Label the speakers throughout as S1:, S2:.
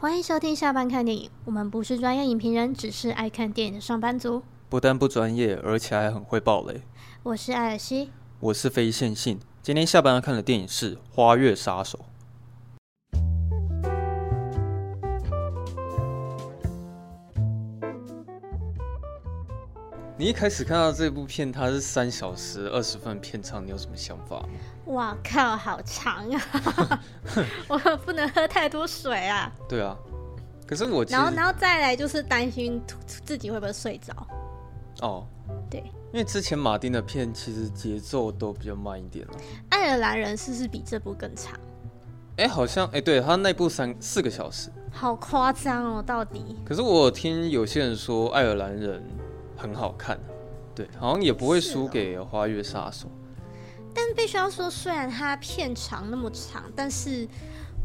S1: 欢迎收听下班看电影。我们不是专业影评人，只是爱看电影的上班族。
S2: 不但不专业，而且还很会爆雷。
S1: 我是艾尔西，
S2: 我是非线性。今天下班要看的电影是《花月杀手》。你一开始看到这部片，它是三小时二十分片长，你有什么想法？
S1: 哇靠，好长啊！我不能喝太多水啊。
S2: 对啊，可是我
S1: 然后然后再来就是担心自己会不会睡着。
S2: 哦，
S1: 对，
S2: 因为之前马丁的片其实节奏都比较慢一点了。
S1: 爱尔兰人是不是比这部更长？
S2: 哎，好像哎，对他那部三四个小时，
S1: 好夸张哦，到底。
S2: 可是我听有些人说爱尔兰人很好看，对，好像也不会输给花月杀手。
S1: 但必须要说，虽然它片长那么长，但是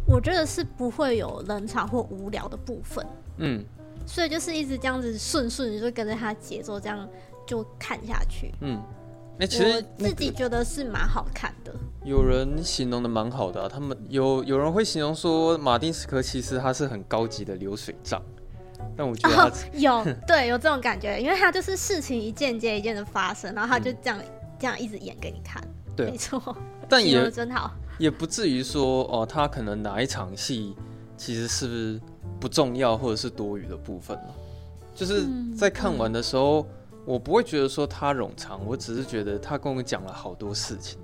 S1: 我觉得是不会有冷场或无聊的部分。
S2: 嗯，
S1: 所以就是一直这样子顺顺就跟着它节奏这样就看下去。
S2: 嗯，那其实
S1: 我自己觉得是蛮好看的。
S2: 有人形容的蛮好的啊，他们有有人会形容说，马丁斯科其实他是很高级的流水账。但我觉得、哦、
S1: 有 对有这种感觉，因为他就是事情一件接一件的发生，然后他就这样、嗯、这样一直演给你看。
S2: 对，
S1: 没错，
S2: 但也
S1: 真好，
S2: 也不至于说哦，他可能哪一场戏其实是不是不重要或者是多余的部分了。就是在看完的时候，我不会觉得说他冗长，我只是觉得他跟我讲了好多事情。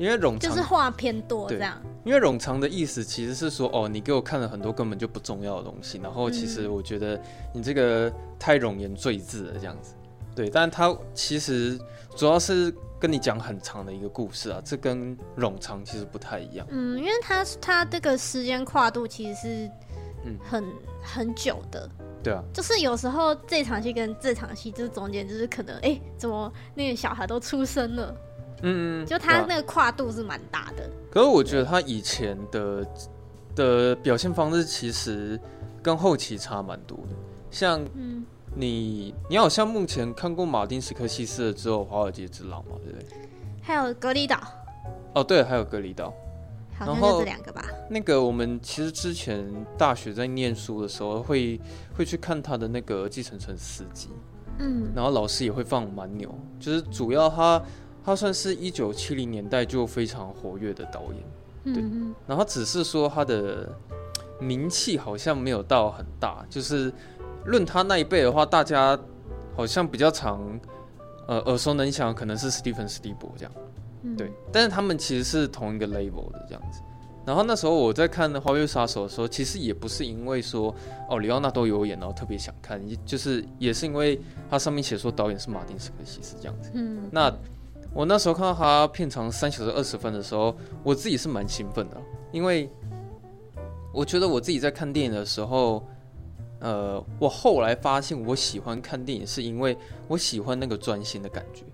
S2: 因为冗长
S1: 就是话偏多这样。
S2: 因为冗长的意思其实是说哦，你给我看了很多根本就不重要的东西，然后其实我觉得你这个太冗言赘字了这样子。对，但他其实主要是。跟你讲很长的一个故事啊，这跟冗长其实不太一样。嗯，
S1: 因为他他这个时间跨度其实是很、嗯、很久的。
S2: 对啊，
S1: 就是有时候这场戏跟这场戏，就是中间就是可能哎、欸，怎么那个小孩都出生了？
S2: 嗯，
S1: 就他那个跨度是蛮大的。
S2: 可是我觉得他以前的的表现方式其实跟后期差蛮多的，像嗯。你你好像目前看过马丁·斯科西斯的之后《华尔街之狼》嘛，对不对？
S1: 还有《隔离岛》。
S2: 哦，对，还有《隔离岛》。
S1: 好像就这两个吧。
S2: 那个我们其实之前大学在念书的时候会，会会去看他的那个《计程车司机》。嗯。然后老师也会放蛮牛，就是主要他他算是一九七零年代就非常活跃的导演。对。嗯、然后只是说他的名气好像没有到很大，就是。论他那一辈的话，大家好像比较常，呃，耳熟能详，可能是史蒂芬·史蒂博这样，嗯、对。但是他们其实是同一个 label 的这样子。然后那时候我在看《花月杀手》的时候，其实也不是因为说哦，李奥纳多有演，然后特别想看，就是也是因为他上面写说导演是马丁·斯科西斯这样子。嗯。那我那时候看到他片长三小时二十分的时候，我自己是蛮兴奋的，因为我觉得我自己在看电影的时候。呃，我后来发现我喜欢看电影，是因为我喜欢那个专心的感觉。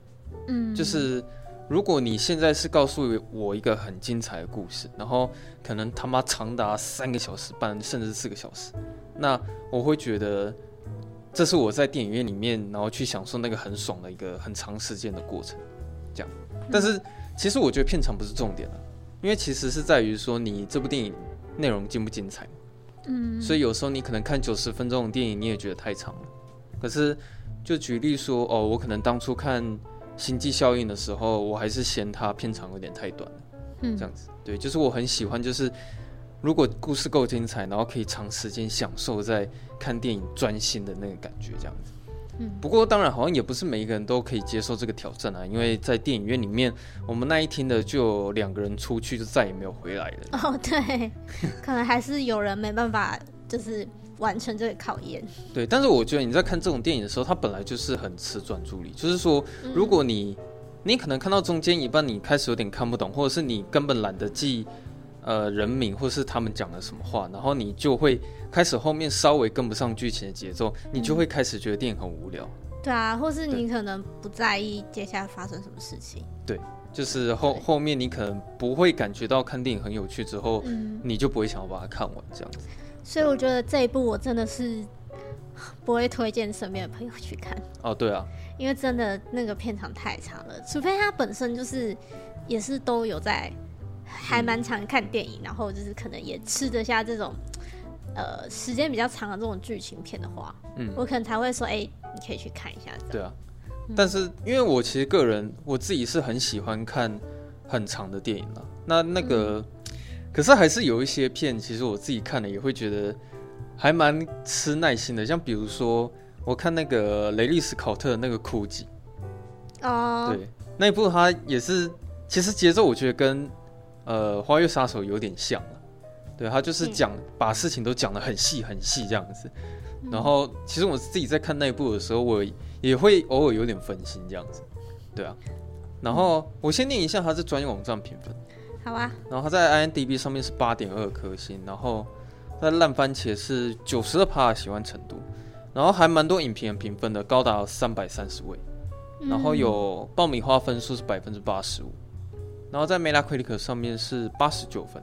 S2: 嗯，就是如果你现在是告诉我一个很精彩的故事，然后可能他妈长达三个小时半，甚至四个小时，那我会觉得这是我在电影院里面，然后去享受那个很爽的一个很长时间的过程。这样，但是其实我觉得片长不是重点了，因为其实是在于说你这部电影内容精不精彩。嗯，所以有时候你可能看九十分钟的电影，你也觉得太长了。可是，就举例说，哦，我可能当初看《星际效应》的时候，我还是嫌它片长有点太短了。嗯，这样子，对，就是我很喜欢，就是如果故事够精彩，然后可以长时间享受在看电影专心的那个感觉，这样子。不过当然，好像也不是每一个人都可以接受这个挑战啊，因为在电影院里面，我们那一天的就有两个人出去就再也没有回来了。
S1: 哦，对，可能还是有人没办法，就是完成这个考验。
S2: 对，但是我觉得你在看这种电影的时候，它本来就是很吃专注力，就是说，如果你你可能看到中间一半，你开始有点看不懂，或者是你根本懒得记。呃，人名或是他们讲了什么话，然后你就会开始后面稍微跟不上剧情的节奏，你就会开始觉得电影很无聊。
S1: 嗯。对啊，或是你可能不在意接下来发生什么事情。
S2: 对，就是后后面你可能不会感觉到看电影很有趣之后，嗯，你就不会想要把它看完这样子。
S1: 所以我觉得这一部我真的是不会推荐身边的朋友去看。
S2: 哦，对啊，
S1: 因为真的那个片长太长了，除非他本身就是也是都有在。还蛮常看电影，然后就是可能也吃得下这种呃时间比较长的这种剧情片的话，嗯，我可能才会说，哎、欸，你可以去看一下。
S2: 对啊，嗯、但是因为我其实个人我自己是很喜欢看很长的电影了，那那个、嗯、可是还是有一些片，其实我自己看了也会觉得还蛮吃耐心的，像比如说我看那个雷利斯考特的那个酷鸡，
S1: 哦，
S2: 对，那一部它也是，其实节奏我觉得跟呃花月杀手有点像。对，他就是讲、嗯、把事情都讲得很细很细这样子，然后其实我自己在看那一部的时候，我也会偶尔有点分心这样子，对啊。然后我先念一下他是专业网站评分，
S1: 好啊。
S2: 然后他在 IMDB 上面是八点二颗星，然后在烂番茄是九十二趴的喜欢程度，然后还蛮多影评人评分的，高达三百三十位，然后有爆米花分数是百分之八十五，然后在 Metacritic 上面是八十九分。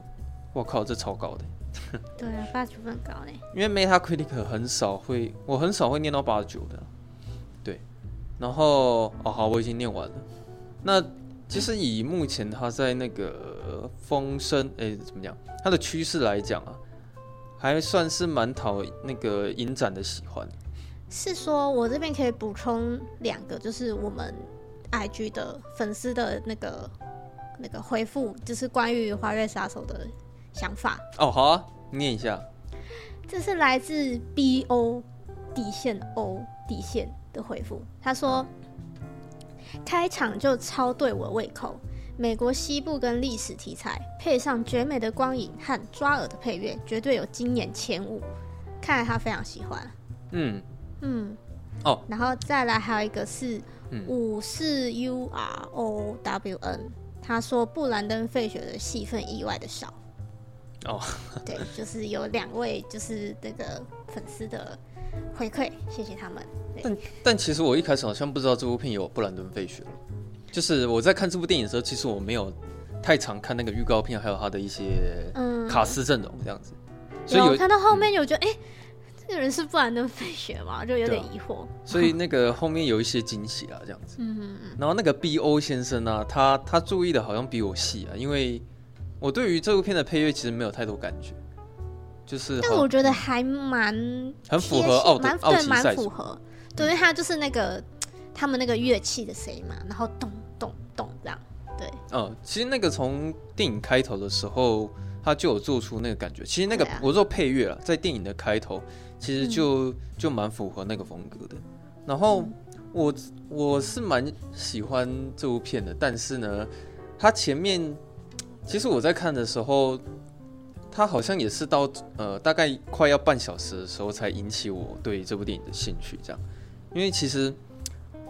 S2: 我靠，这超高的！
S1: 对啊，八十九分高呢。
S2: 因为 Metacritic 很少会，我很少会念到八十九的。对，然后哦好，我已经念完了。那其实以目前他在那个风声，哎，怎么讲？他的趋势来讲啊，还算是蛮讨那个影展的喜欢。
S1: 是说，我这边可以补充两个，就是我们 IG 的粉丝的那个那个回复，就是关于《花月杀手》的。想法
S2: 哦，好啊，念一下。
S1: 这是来自 B O 底线 O 底线的回复。他说：“开场就超对我胃口，美国西部跟历史题材，配上绝美的光影和抓耳的配乐，绝对有惊艳前五。看来他非常喜欢。嗯嗯哦，然后再来还有一个是五四 U R O W N，他说布兰登费雪的戏份意外的少。”
S2: 哦，
S1: 对，就是有两位，就是那个粉丝的回馈，谢谢他们。
S2: 但但其实我一开始好像不知道这部片有布兰登·费雪，就是我在看这部电影的时候，其实我没有太常看那个预告片，还有他的一些卡斯阵容这样子。嗯、所以有
S1: 看到后面有觉得，哎、这个人是布兰登·费雪吗？就有点疑惑。
S2: 所以那个后面有一些惊喜啊，这样子。嗯嗯嗯。然后那个 B.O 先生呢、啊，他他注意的好像比我细啊，因为。我对于这部片的配乐其实没有太多感觉，就是，
S1: 但我觉得还蛮
S2: 很符合奥的奥奇赛，
S1: 蛮符合，对，因为他就是那个他们那个乐器的声音嘛，然后咚咚咚这样，对，
S2: 嗯，其实那个从电影开头的时候，他就有做出那个感觉。其实那个我说配乐了，在电影的开头，其实就就蛮符合那个风格的。然后我我是蛮喜欢这部片的，但是呢，它前面。其实我在看的时候，他好像也是到呃大概快要半小时的时候才引起我对这部电影的兴趣，这样。因为其实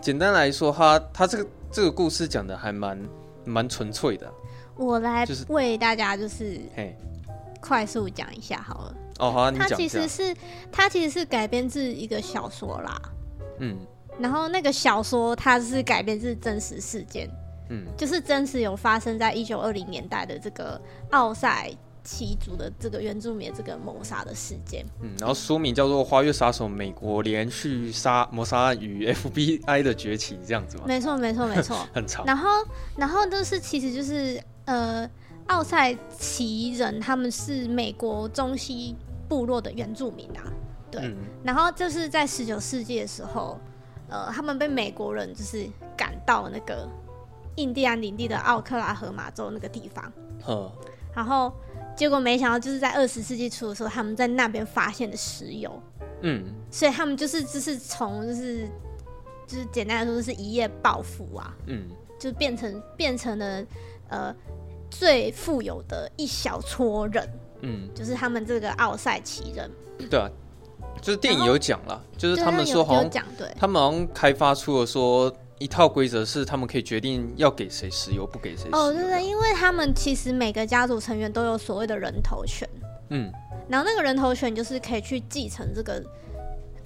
S2: 简单来说，他他这个这个故事讲的还蛮蛮纯粹的。
S1: 我来为大家就是快速讲一下好了。
S2: 哦，好啊，你
S1: 讲其实是它其实是改编自一个小说啦。嗯。然后那个小说它是改编自真实事件。嗯，就是真实有发生在一九二零年代的这个奥赛奇族的这个原住民的这个谋杀的事件。嗯，
S2: 然后书名叫做《花月杀手：美国连续杀谋杀案与 FBI 的崛起》这样子吗？
S1: 没错，没错，没错，
S2: 很长。
S1: 然后，然后就是其实就是呃，奥赛奇人他们是美国中西部落的原住民啊，对。嗯、然后就是在十九世纪的时候，呃，他们被美国人就是赶到那个。印第安领地的奥克拉荷马州那个地方，嗯，然后结果没想到就是在二十世纪初的时候，他们在那边发现的石油，嗯，所以他们就是就是从就是就是简单来说就是一夜暴富啊，嗯，就变成变成了呃最富有的一小撮人，嗯，就是他们这个奥赛奇人，
S2: 对啊，就是电影有讲了，就是他们说好像对，他们好像开发出了说。一套规则是他们可以决定要给谁石油，不给谁。
S1: 哦，对对，因为他们其实每个家族成员都有所谓的人头权。嗯，然后那个人头权就是可以去继承这个，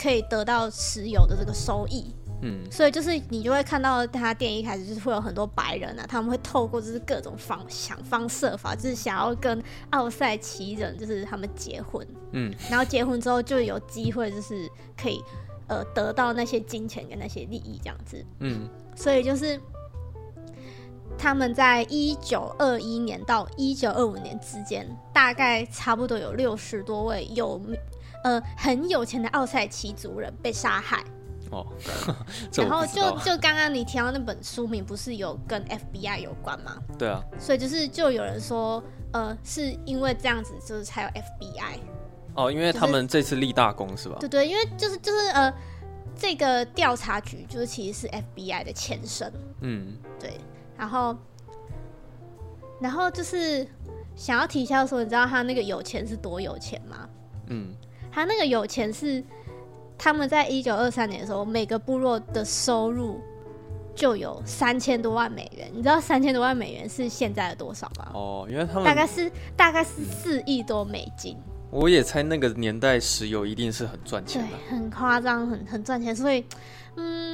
S1: 可以得到石油的这个收益。嗯，所以就是你就会看到他电影一开始就是会有很多白人啊，他们会透过就是各种方想方设法，就是想要跟奥赛奇人就是他们结婚。嗯，然后结婚之后就有机会就是可以。呃，得到那些金钱跟那些利益这样子，嗯，所以就是他们在一九二一年到一九二五年之间，大概差不多有六十多位有呃很有钱的奥赛奇族人被杀害。哦，然后就就刚刚你提到那本书名，不是有跟 FBI 有关吗？
S2: 对啊，
S1: 所以就是就有人说，呃，是因为这样子，就是才有 FBI。
S2: 哦，因为他们这次立大功是吧？
S1: 对对，因为就是就是呃，这个调查局就是其实是 FBI 的前身。嗯，对。然后，然后就是想要提一下说，你知道他那个有钱是多有钱吗？嗯，他那个有钱是。他们在一九二三年的时候，每个部落的收入就有三千多万美元。你知道三千多万美元是现在的多少吗？
S2: 哦，因为他们
S1: 大概是大概是四亿多美金。
S2: 我也猜那个年代石油一定是很赚钱的，
S1: 对，很夸张，很很赚钱。所以，嗯，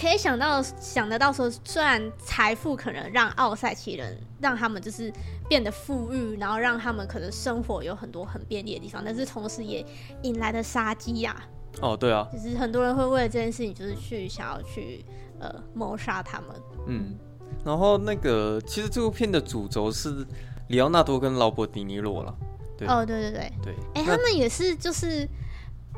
S1: 可以想到想得到说，虽然财富可能让奥赛奇人让他们就是。变得富裕，然后让他们可能生活有很多很便利的地方，但是同时也引来了杀机呀。
S2: 哦，对啊，
S1: 就是很多人会为了这件事情，就是去想要去呃谋杀他们。
S2: 嗯，然后那个其实这部片的主轴是里奥纳多跟劳勃迪尼洛了。对
S1: 哦，对对对
S2: 对，
S1: 哎、欸，他们也是就是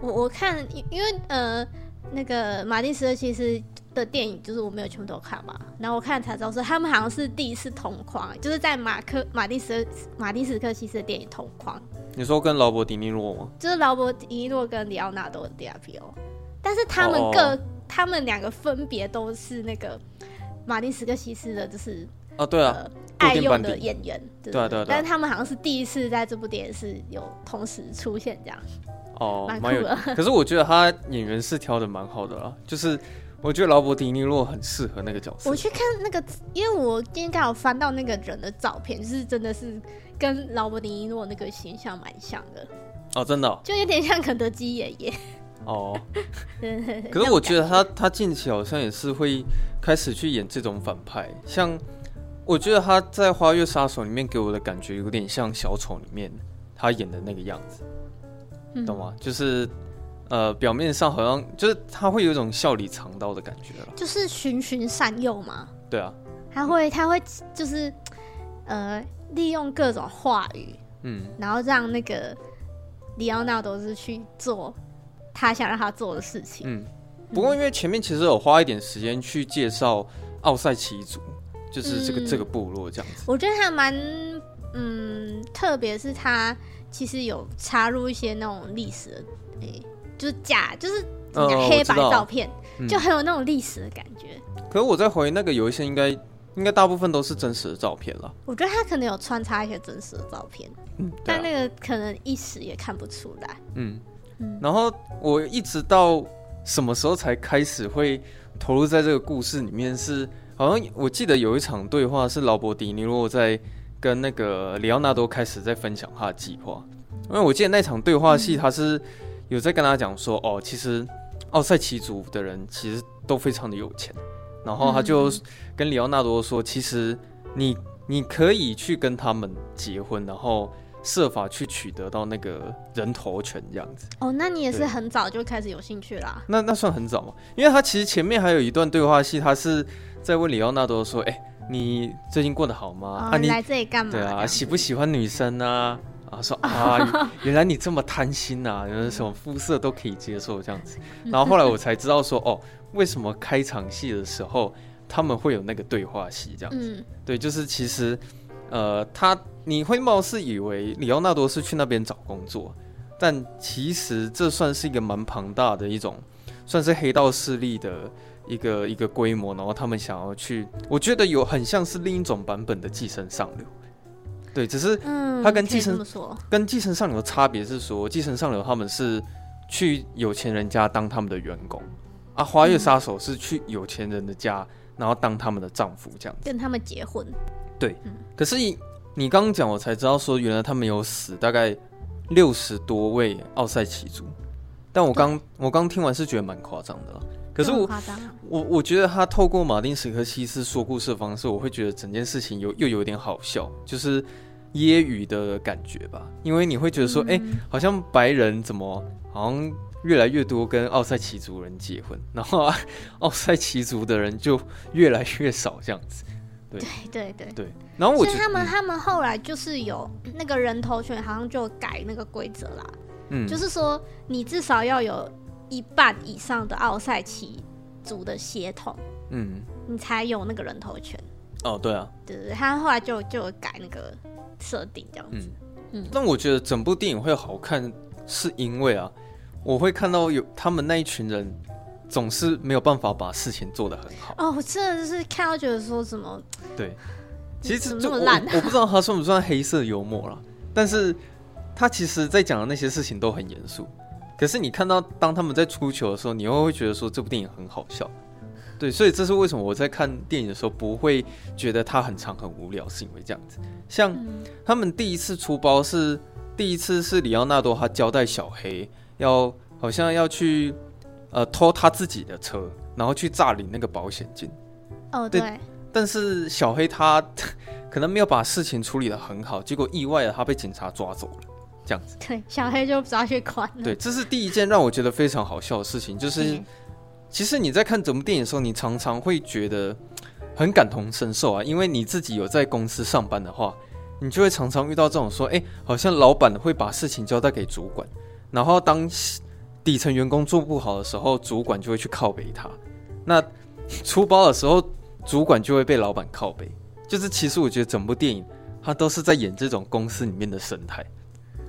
S1: 我我看，因为呃那个马丁·斯科西斯。的电影就是我没有全部都看嘛，然后我看才知道说他们好像是第一次同框，就是在马克马丁斯马丁斯科西斯的电影同框。
S2: 你说跟劳勃迪尼洛吗？
S1: 就是劳勃迪尼洛跟里奥纳多·迪亚皮欧，但是他们各哦哦他们两个分别都是那个马丁斯科西斯的，就是
S2: 啊对啊、
S1: 呃、爱用的演员，
S2: 对对对，
S1: 但是他们好像是第一次在这部电影是有同时出现这样，
S2: 哦，蛮酷的。可是我觉得他演员是挑的蛮好的啦，就是。我觉得劳勃迪尼洛很适合那个角色。
S1: 我去看那个，因为我今天刚好翻到那个人的照片，就是真的是跟劳勃迪尼洛那个形象蛮像的。
S2: 哦，真的、哦，
S1: 就有点像肯德基爷爷。
S2: 哦。可是我觉得他他近期好像也是会开始去演这种反派，像我觉得他在《花月杀手》里面给我的感觉有点像小丑里面他演的那个样子，嗯、懂吗？就是。呃，表面上好像就是他会有一种笑里藏刀的感觉了，
S1: 就是循循善诱嘛。
S2: 对啊，
S1: 他会他会就是呃利用各种话语，嗯，然后让那个里奥纳多是去做他想让他做的事情。
S2: 嗯，不过因为前面其实有花一点时间去介绍奥赛奇族，就是这个、嗯、这个部落这样子。
S1: 我觉得还蛮嗯，特别是他其实有插入一些那种历史的就是假，就是黑白照片，嗯、就很有那种历史的感觉。
S2: 可是我在怀疑那个有一些应该应该大部分都是真实的照片了。
S1: 我觉得他可能有穿插一些真实的照片，嗯，啊、但那个可能一时也看不出来。
S2: 嗯嗯。然后我一直到什么时候才开始会投入在这个故事里面是？是好像我记得有一场对话是劳勃迪尼洛在跟那个里奥纳多开始在分享他的计划，因为我记得那场对话戏他是。嗯有在跟他讲说，哦，其实奥赛奇族的人其实都非常的有钱，然后他就跟里奥纳多说，其实你你可以去跟他们结婚，然后设法去取得到那个人头权这样子。
S1: 哦，那你也是很早就开始有兴趣啦？
S2: 那那算很早吗？因为他其实前面还有一段对话戏，他是在问里奥纳多说，哎，你最近过得好吗？
S1: 哦、啊，你来这里干嘛？
S2: 对啊，喜不喜欢女生啊？啊，说啊，原来你这么贪心呐，原来什么肤色都可以接受这样子。然后后来我才知道说，哦，为什么开场戏的时候他们会有那个对话戏这样子？嗯、对，就是其实，呃，他你会貌似以为里奥纳多是去那边找工作，但其实这算是一个蛮庞大的一种，算是黑道势力的一个一个规模。然后他们想要去，我觉得有很像是另一种版本的寄生上流。对，只是他跟继承、嗯、跟继承上流的差别是说，继承上流他们是去有钱人家当他们的员工，啊，花月杀手是去有钱人的家，然后当他们的丈夫这样子，
S1: 跟他们结婚。
S2: 对，嗯、可是你你刚刚讲，我才知道说，原来他们有死大概六十多位奥赛奇族，但我刚我刚听完是觉得蛮夸张的，可是我我我觉得他透过马丁·史科西斯说故事的方式，我会觉得整件事情有又有点好笑，就是。揶揄的感觉吧，因为你会觉得说，哎、嗯欸，好像白人怎么好像越来越多跟奥塞奇族人结婚，然后奥塞奇族的人就越来越少这样子。对
S1: 对对
S2: 对。然后我觉得
S1: 他们、嗯、他们后来就是有那个人头权，好像就改那个规则啦。嗯，就是说你至少要有一半以上的奥赛奇族的血统，嗯，你才有那个人头权。
S2: 哦，对啊，
S1: 对对，他后来就就改那个设定这样子。嗯
S2: 嗯。但我觉得整部电影会好看，是因为啊，我会看到有他们那一群人总是没有办法把事情做得很好。
S1: 哦，我真的是看到觉得说什么，
S2: 对，其实这么烂、啊，我不知道他算不算黑色幽默了，但是。他其实，在讲的那些事情都很严肃，可是你看到当他们在出球的时候，你又会觉得说这部电影很好笑，对，所以这是为什么我在看电影的时候不会觉得它很长很无聊，是因为这样子。像他们第一次出包是第一次是里奥纳多他交代小黑要好像要去呃偷他自己的车，然后去诈领那个保险金。
S1: 哦，对。
S2: 但是小黑他 可能没有把事情处理的很好，结果意外的他被警察抓走了。这样子，
S1: 对，小黑就抓去关了。
S2: 对，这是第一件让我觉得非常好笑的事情，就是其实你在看整部电影的时候，你常常会觉得很感同身受啊，因为你自己有在公司上班的话，你就会常常遇到这种说，哎，好像老板会把事情交代给主管，然后当底层员工做不好的时候，主管就会去靠背他。那出包的时候，主管就会被老板靠背。就是其实我觉得整部电影它都是在演这种公司里面的生态。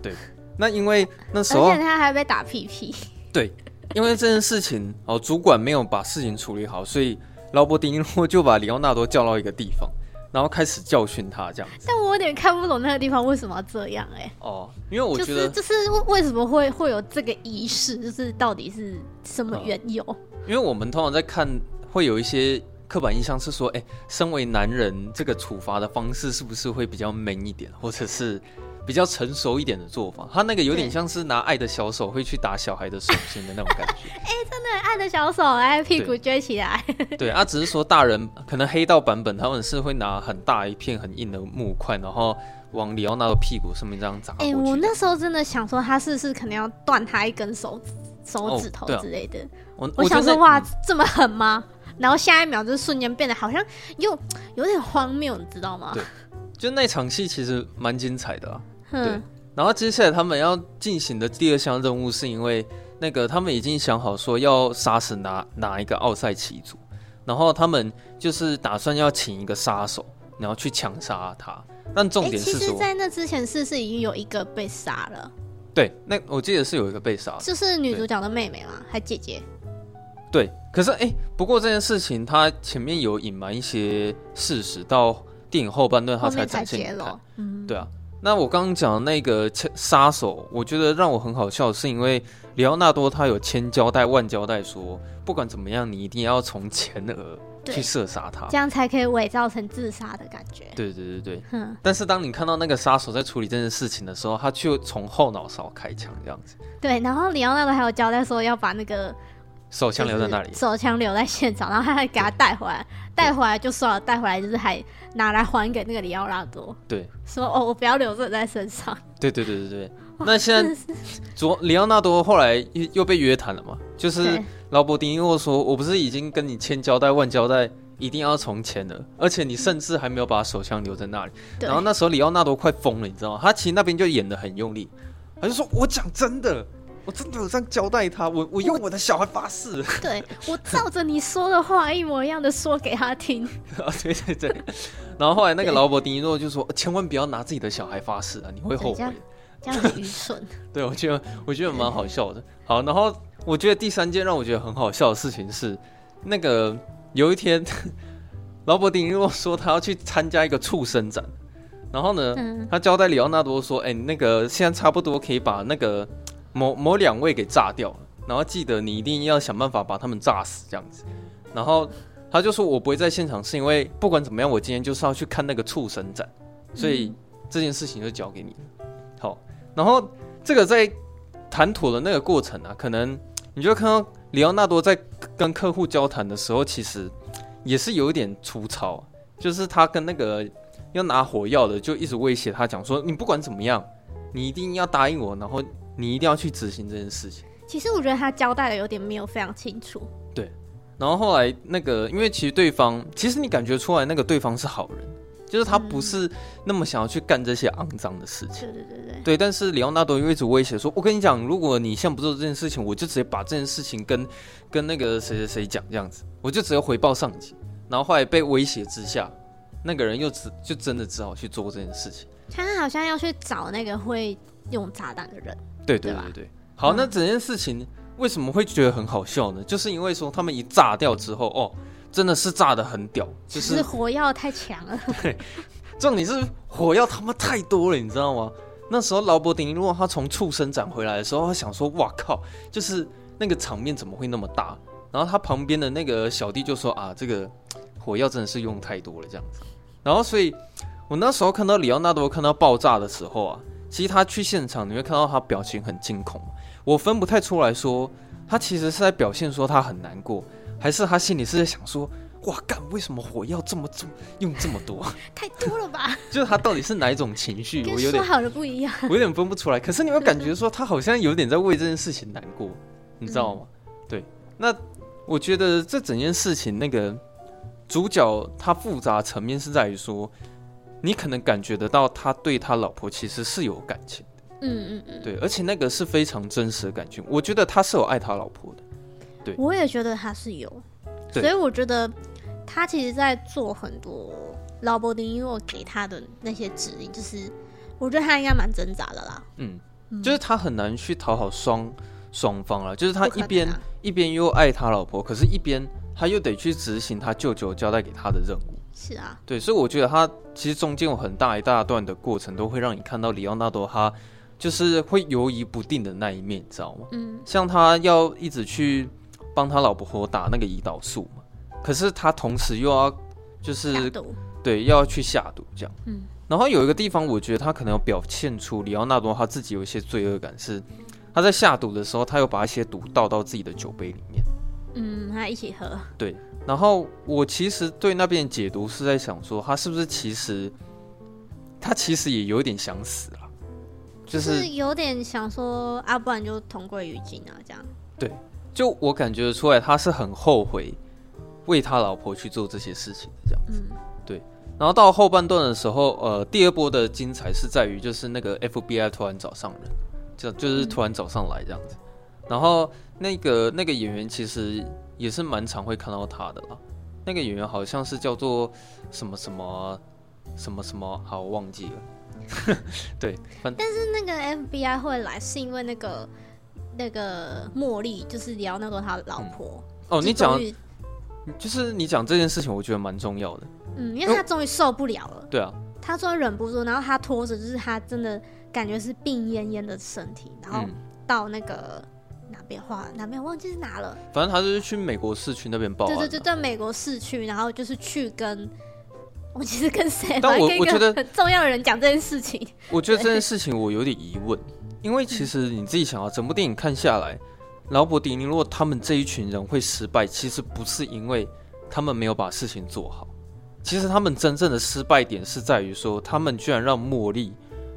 S2: 对，那因为那时候，
S1: 而且他还被打屁屁。
S2: 对，因为这件事情哦，主管没有把事情处理好，所以劳勃·迪尼洛就把里奥纳多叫到一个地方，然后开始教训他这样子。
S1: 但我有点看不懂那个地方为什么要这样哎、欸。
S2: 哦，因为我觉得
S1: 就是为什么会会有这个仪式，就是到底是什么缘由、嗯？
S2: 因为我们通常在看会有一些刻板印象是说，哎，身为男人，这个处罚的方式是不是会比较 man 一点，或者是？比较成熟一点的做法，他那个有点像是拿爱的小手会去打小孩的手心的那种感觉。
S1: 哎、欸，真的爱的小手，哎，屁股撅起来。
S2: 对，对啊，只是说大人可能黑道版本他们是会拿很大一片很硬的木块，然后往里奥纳多屁股上面这样砸。哎、欸，
S1: 我那时候真的想说他是不是可能要断他一根手指手指头之类的。哦啊、我我想说哇，这么狠吗？然后下一秒就瞬间变得好像又有点荒谬，你知道吗？
S2: 对，就那场戏其实蛮精彩的啊。对，然后接下来他们要进行的第二项任务，是因为那个他们已经想好说要杀死哪哪一个奥赛奇族，然后他们就是打算要请一个杀手，然后去枪杀他。但重点是说，其实
S1: 在那之前是是已经有一个被杀了。
S2: 对，那我记得是有一个被杀，
S1: 就是女主角的妹妹嘛，还姐姐。
S2: 对，可是哎，不过这件事情它前面有隐瞒一些事实，到电影后半段它才展现了。嗯，对啊。那我刚刚讲的那个杀手，我觉得让我很好笑，是因为里奥纳多他有千交代万交代说，不管怎么样，你一定要从前额去射杀他，
S1: 这样才可以伪造成自杀的感觉。
S2: 对对对对。嗯。但是当你看到那个杀手在处理这件事情的时候，他就从后脑勺开枪这样子。
S1: 对，然后里奥纳多还有交代说要把那个。
S2: 手枪留在那里，
S1: 手枪留在现场，然后他还给他带回来，带回来就算了，带回来就是还拿来还给那个里奥纳多，
S2: 对，
S1: 说哦，我不要留着在身上。
S2: 对对对对对，那现在左里奥纳多后来又又被约谈了嘛？就是劳勃迪尼洛说，我不是已经跟你千交代万交代，一定要从前了，而且你甚至还没有把手枪留在那里。然后那时候里奥纳多快疯了，你知道吗？他其实那边就演得很用力，他就说我讲真的。我真的有这样交代他，我我用我的小孩发誓，
S1: 对，我照着你说的话一模一样的说给他听。
S2: 啊，对对对。然后后来那个劳勃迪尼诺就说：“千万不要拿自己的小孩发誓啊，你会后悔。”
S1: 这样很愚蠢。
S2: 对，我觉得我觉得蛮好笑的。好，然后我觉得第三件让我觉得很好笑的事情是，那个有一天，劳勃迪尼洛说他要去参加一个畜生展，然后呢，嗯、他交代里奥纳多说：“哎、欸，那个现在差不多可以把那个。”某某两位给炸掉了，然后记得你一定要想办法把他们炸死，这样子。然后他就说：“我不会在现场，是因为不管怎么样，我今天就是要去看那个畜生展，所以这件事情就交给你了。”好，然后这个在谈妥的那个过程啊，可能你就看到里奥纳多在跟客户交谈的时候，其实也是有一点粗糙，就是他跟那个要拿火药的就一直威胁他，讲说：“你不管怎么样，你一定要答应我。”然后。你一定要去执行这件事情。
S1: 其实我觉得他交代的有点没有非常清楚。
S2: 对，然后后来那个，因为其实对方，其实你感觉出来那个对方是好人，就是他不是那么想要去干这些肮脏的事情。对对对对。对，但是里奥纳多又一直威胁说：“我跟你讲，如果你现在不做这件事情，我就直接把这件事情跟跟那个谁谁谁讲，这样子，我就直接回报上级。”然后后来被威胁之下，那个人又只就真的只好去做这件事情。
S1: 他好像要去找那个会用炸弹的人。
S2: 对对对对，好，那整件事情为什么会觉得很好笑呢？就是因为说他们一炸掉之后，哦，真的是炸得很屌，就是，是
S1: 火药太强了。
S2: 对，重点是火药他妈太多了，你知道吗？那时候劳勃迪尼洛他从畜生展回来的时候，他想说：“哇靠，就是那个场面怎么会那么大？”然后他旁边的那个小弟就说：“啊，这个火药真的是用太多了，这样子。”然后所以，我那时候看到里奥纳多看到爆炸的时候啊，其实他去现场，你会看到他表情很惊恐。我分不太出来说，他其实是在表现说他很难过，还是他心里是在想说，哇干，为什么火药这么重，用这么多？
S1: 太多了吧？
S2: 就是他到底是哪一种情绪？我有点
S1: 说好的不一样，
S2: 我有点分不出来。可是你会感觉说，他好像有点在为这件事情难过，你知道吗？嗯、对。那我觉得这整件事情，那个主角他复杂层面是在于说，你可能感觉得到他对他老婆其实是有感情的。嗯嗯嗯，对，而且那个是非常真实的感情，我觉得他是有爱他老婆的，对，
S1: 我也觉得他是有，所以我觉得他其实在做很多劳勃迪尼洛给他的那些指令，就是我觉得他应该蛮挣扎的啦，
S2: 嗯，就是他很难去讨好双双方了，就是他一边、啊、一边又爱他老婆，可是一边他又得去执行他舅舅交代给他的任务，
S1: 是啊，
S2: 对，所以我觉得他其实中间有很大一大段的过程，都会让你看到里奥纳多他。就是会犹疑不定的那一面，你知道吗？嗯，像他要一直去帮他老婆打那个胰岛素嘛，可是他同时又要就是对，又要去下毒这样。嗯，然后有一个地方，我觉得他可能要表现出里奥纳多他自己有一些罪恶感，是他在下毒的时候，他又把一些毒倒到自己的酒杯里面。
S1: 嗯，他一起喝。
S2: 对，然后我其实对那边解读是在想说，他是不是其实他其实也有点想死了。就是
S1: 有点想说啊，不然就同归于尽啊，这样。
S2: 对，就我感觉出来，他是很后悔为他老婆去做这些事情的这样子。嗯，对。然后到后半段的时候，呃，第二波的精彩是在于，就是那个 FBI 突然找上人，就就是突然找上来这样子。嗯。然后那个那个演员其实也是蛮常会看到他的啦。那个演员好像是叫做什么什么什么什么，好，我忘记了。对，
S1: 但是那个 FBI 会来，是因为那个那个茉莉，就是聊那个他老婆。
S2: 嗯、哦，你讲，就是你讲这件事情，我觉得蛮重要的。
S1: 嗯，因为他终于受不了了。
S2: 对啊，
S1: 他终于忍不住，然后他拖着，就是他真的感觉是病恹恹的身体，然后到那个哪边画哪边忘记是哪了。
S2: 反正他就是去美国市区那边报案。
S1: 对对对，在美国市区，然后就是去跟。我其实跟谁？
S2: 但我我觉得
S1: 很重要的人讲这件事情。
S2: 我觉得这件事情我有点疑问，因为其实你自己想啊，整部电影看下来，劳勃迪尼洛他们这一群人会失败，其实不是因为他们没有把事情做好，其实他们真正的失败点是在于说，他们居然让茉莉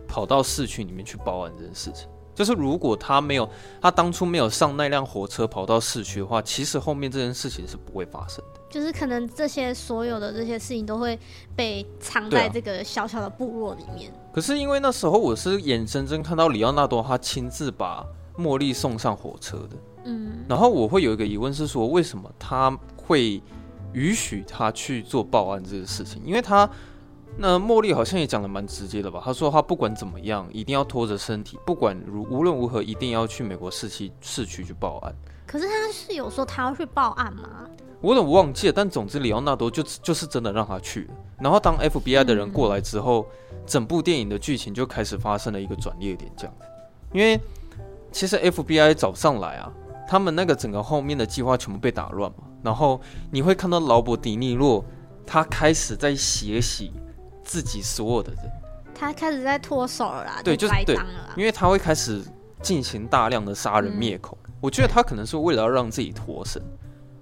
S2: 跑到市区里面去报案这件事情。就是如果他没有，他当初没有上那辆火车跑到市区的话，其实后面这件事情是不会发生的。
S1: 就是可能这些所有的这些事情都会被藏在这个小小的部落里面。
S2: 啊、可是因为那时候我是眼睁睁看到里奥纳多他亲自把茉莉送上火车的，嗯，然后我会有一个疑问是说，为什么他会允许他去做报案这个事情？因为他。那茉莉好像也讲的蛮直接的吧？她说她不管怎么样，一定要拖着身体，不管如无论如何，一定要去美国市区市区去报案。
S1: 可是她是有说她要去报案吗？
S2: 我有点忘记了，但总之里奥纳多就就是真的让他去。然后当 FBI 的人过来之后，嗯、整部电影的剧情就开始发生了一个转捩点，这样子。因为其实 FBI 找上来啊，他们那个整个后面的计划全部被打乱嘛。然后你会看到劳勃迪尼洛他开始在血洗。自己所有的人，
S1: 他开始在脱手了啦，
S2: 对，
S1: 就
S2: 是对，因为他会开始进行大量的杀人灭口。嗯、我觉得他可能是为了要让自己脱身，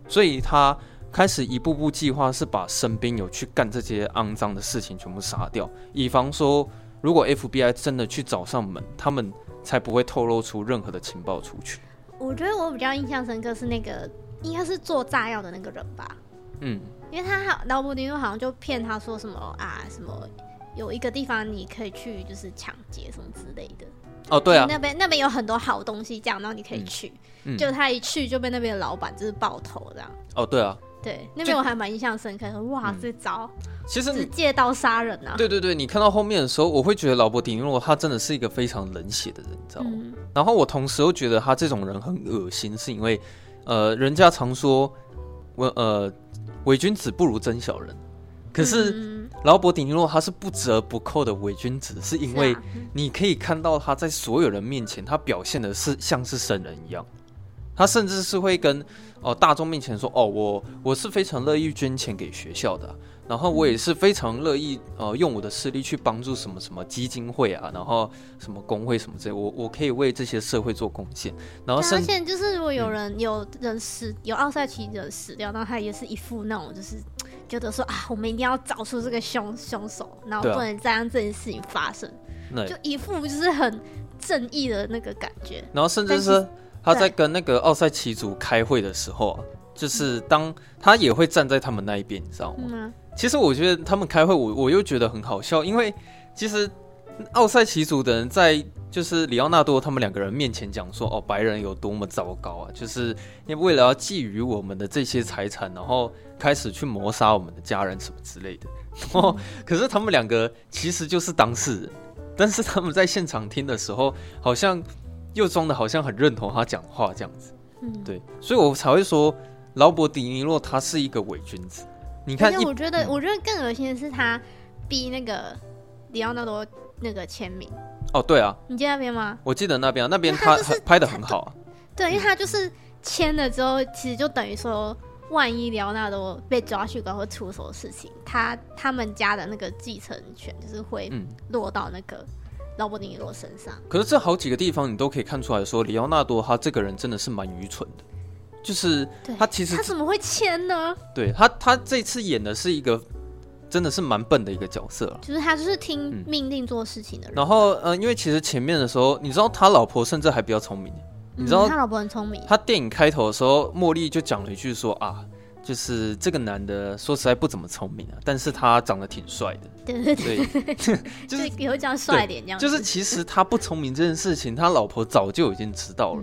S2: 所以他开始一步步计划，是把身边有去干这些肮脏的事情全部杀掉，以防说如果 FBI 真的去找上门，他们才不会透露出任何的情报出去。
S1: 我觉得我比较印象深刻是那个应该是做炸药的那个人吧？嗯，因为他劳勃迪尼洛好像就骗他说什么啊，什么有一个地方你可以去，就是抢劫什么之类的。
S2: 哦，对啊，
S1: 那边那边有很多好东西，这样，然后你可以去。嗯，就他一去就被那边的老板就是爆头这样。
S2: 哦，对啊，
S1: 对，那边我还蛮印象深刻的，哇，这招其实是借刀杀人啊。
S2: 对对对，你看到后面的时候，我会觉得劳勃迪尼洛他真的是一个非常冷血的人，你知道吗？嗯，然后我同时又觉得他这种人很恶心，是因为呃，人家常说我呃，伪君子不如真小人。可是劳勃迪尼洛他是不折不扣的伪君子，是因为你可以看到他在所有人面前，他表现的是像是圣人一样，他甚至是会跟哦大众面前说哦，我我是非常乐意捐钱给学校的。然后我也是非常乐意，呃，用我的势力去帮助什么什么基金会啊，然后什么工会什么之类，我我可以为这些社会做贡献。然后，而且
S1: 就是如果有人、嗯、有人死，有奥赛奇人死掉，那他也是一副那种就是觉得说啊，我们一定要找出这个凶凶手，然后不能再让这件事情发生，啊、就一副就是很正义的那个感觉。
S2: 然后甚至是他在跟那个奥赛奇族开会的时候啊，就是当他也会站在他们那一边，你知道吗？嗯其实我觉得他们开会，我我又觉得很好笑，因为其实奥赛奇族的人在就是里奥纳多他们两个人面前讲说，哦，白人有多么糟糕啊，就是因为为了要觊觎我们的这些财产，然后开始去谋杀我们的家人什么之类的。哦，可是他们两个其实就是当事人，但是他们在现场听的时候，好像又装的好像很认同他讲话这样子。嗯，对，所以我才会说劳勃迪尼洛他是一个伪君子。你看，
S1: 我觉得，我觉得更恶心的是他逼那个里奥纳多那个签名。
S2: 哦，对啊，
S1: 你记得那边吗？
S2: 我记得那边，啊那边他拍的很好啊。
S1: 对，因为他就是签了之后，其实就等于说，万一里奥纳多被抓去关或出什么事情，他他们家的那个继承权就是会落到那个劳勃迪尼罗身上。
S2: 可是这好几个地方你都可以看出来说，里奥纳多他这个人真的是蛮愚蠢的。就是他其实
S1: 他怎么会签呢？
S2: 对他，他这次演的是一个真的是蛮笨的一个角色，
S1: 就是他就是听命令做事情的人。
S2: 然后，呃，因为其实前面的时候，你知道他老婆甚至还比较聪明，你知道
S1: 他老婆很聪明。
S2: 他电影开头的时候，茉莉就讲了一句说啊，就是这个男的说实在不怎么聪明啊，但是他长得挺帅的。
S1: 对对对，就是以后这样帅点这样。
S2: 就是其实他不聪明这件事情，他老婆早就已经知道了。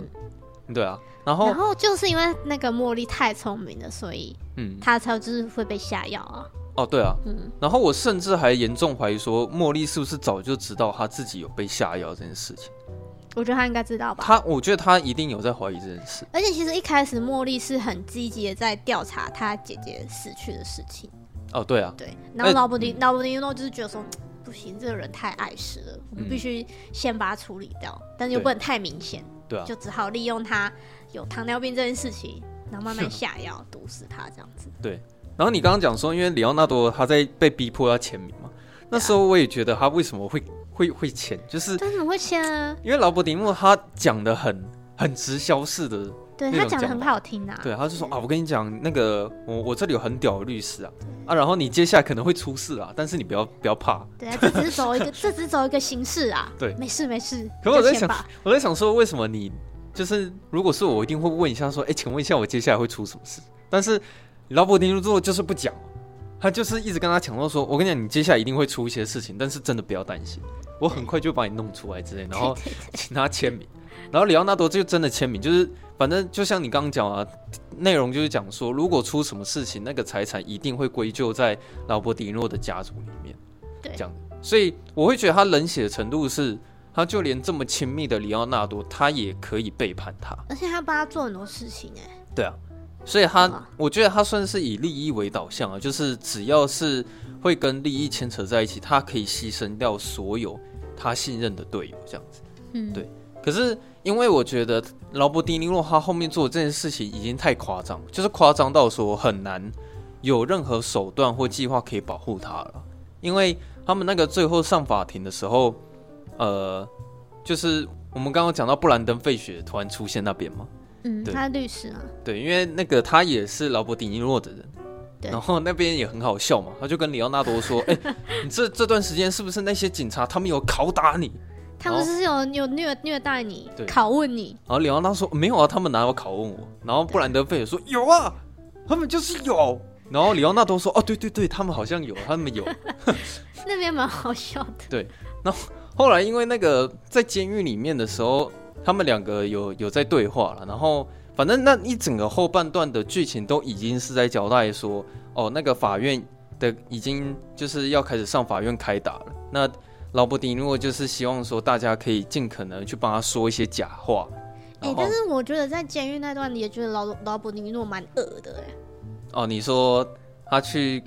S2: 对啊。然后，
S1: 然后就是因为那个茉莉太聪明了，所以，嗯，他才就是会被下药啊。
S2: 哦，对啊，嗯。然后我甚至还严重怀疑说，茉莉是不是早就知道她自己有被下药这件事情？
S1: 我觉得他应该知道吧。
S2: 他，我觉得他一定有在怀疑这件事。
S1: 而且其实一开始茉莉是很积极的在调查他姐姐死去的事情。
S2: 哦，对啊，
S1: 对。然后劳勃丁劳勃迪尼洛就是觉得说，不行，这个人太碍事了，我们必须先把他处理掉，嗯、但是又不能太明显。对啊。就只好利用他。有糖尿病这件事情，然后慢慢下药毒死他这样子。
S2: 对，然后你刚刚讲说，因为里奥纳多他在被逼迫要签名嘛，那时候我也觉得他为什么会会会签，就是
S1: 他怎么会签啊？
S2: 因为劳勃迪莫他讲的很很直销式的，
S1: 对他讲的很好听啊。
S2: 对，他就说啊，我跟你讲，那个我我这里有很屌的律师啊啊，然后你接下来可能会出事啊，但是你不要不要怕。
S1: 对啊，这只是走一个，这只是走一个形式啊。对，没事没事。
S2: 可我在想，我在想说，为什么你？就是，如果是我，我一定会问一下，说，哎、欸，请问一下，我接下来会出什么事？但是劳勃迪尼洛就是不讲，他就是一直跟他强调说，我跟你讲，你接下来一定会出一些事情，但是真的不要担心，我很快就把你弄出来之类，然后 请他签名，然后里奥纳多就真的签名，就是反正就像你刚刚讲啊，内容就是讲说，如果出什么事情，那个财产一定会归咎在劳勃迪诺的家族里面，对，这样，所以我会觉得他冷血的程度是。他就连这么亲密的里奥纳多，他也可以背叛他，
S1: 而且他帮他做很多事情哎。
S2: 对啊，所以他，我觉得他算是以利益为导向啊，就是只要是会跟利益牵扯在一起，他可以牺牲掉所有他信任的队友这样子。嗯，对。可是因为我觉得劳勃迪尼洛他后面做的这件事情已经太夸张，就是夸张到说很难有任何手段或计划可以保护他了，因为他们那个最后上法庭的时候。呃，就是我们刚刚讲到布兰登·费雪突然出现那边嘛，
S1: 嗯，他律师啊，
S2: 对，因为那个他也是劳勃·迪尼洛的人，对，然后那边也很好笑嘛，他就跟里奥纳多说：“ 哎、欸，你这这段时间是不是那些警察他们有拷打你？
S1: 他们是有有虐虐待你，拷问你。
S2: 然后里奥纳说没有啊，他们哪有拷问我？然后布兰德费尔说有啊，他们就是有。然后里奥纳多说哦，对对对，他们好像有，他们有。
S1: 那边蛮好笑的。
S2: 对，然后后来因为那个在监狱里面的时候，他们两个有有在对话了，然后反正那一整个后半段的剧情都已经是在交代说，哦，那个法院的已经就是要开始上法院开打了。那劳勃迪尼洛就是希望说大家可以尽可能去帮他说一些假话。
S1: 哎、欸，但是我觉得在监狱那段，你也觉得劳劳勃迪尼洛蛮恶的哎。
S2: 哦，你说他去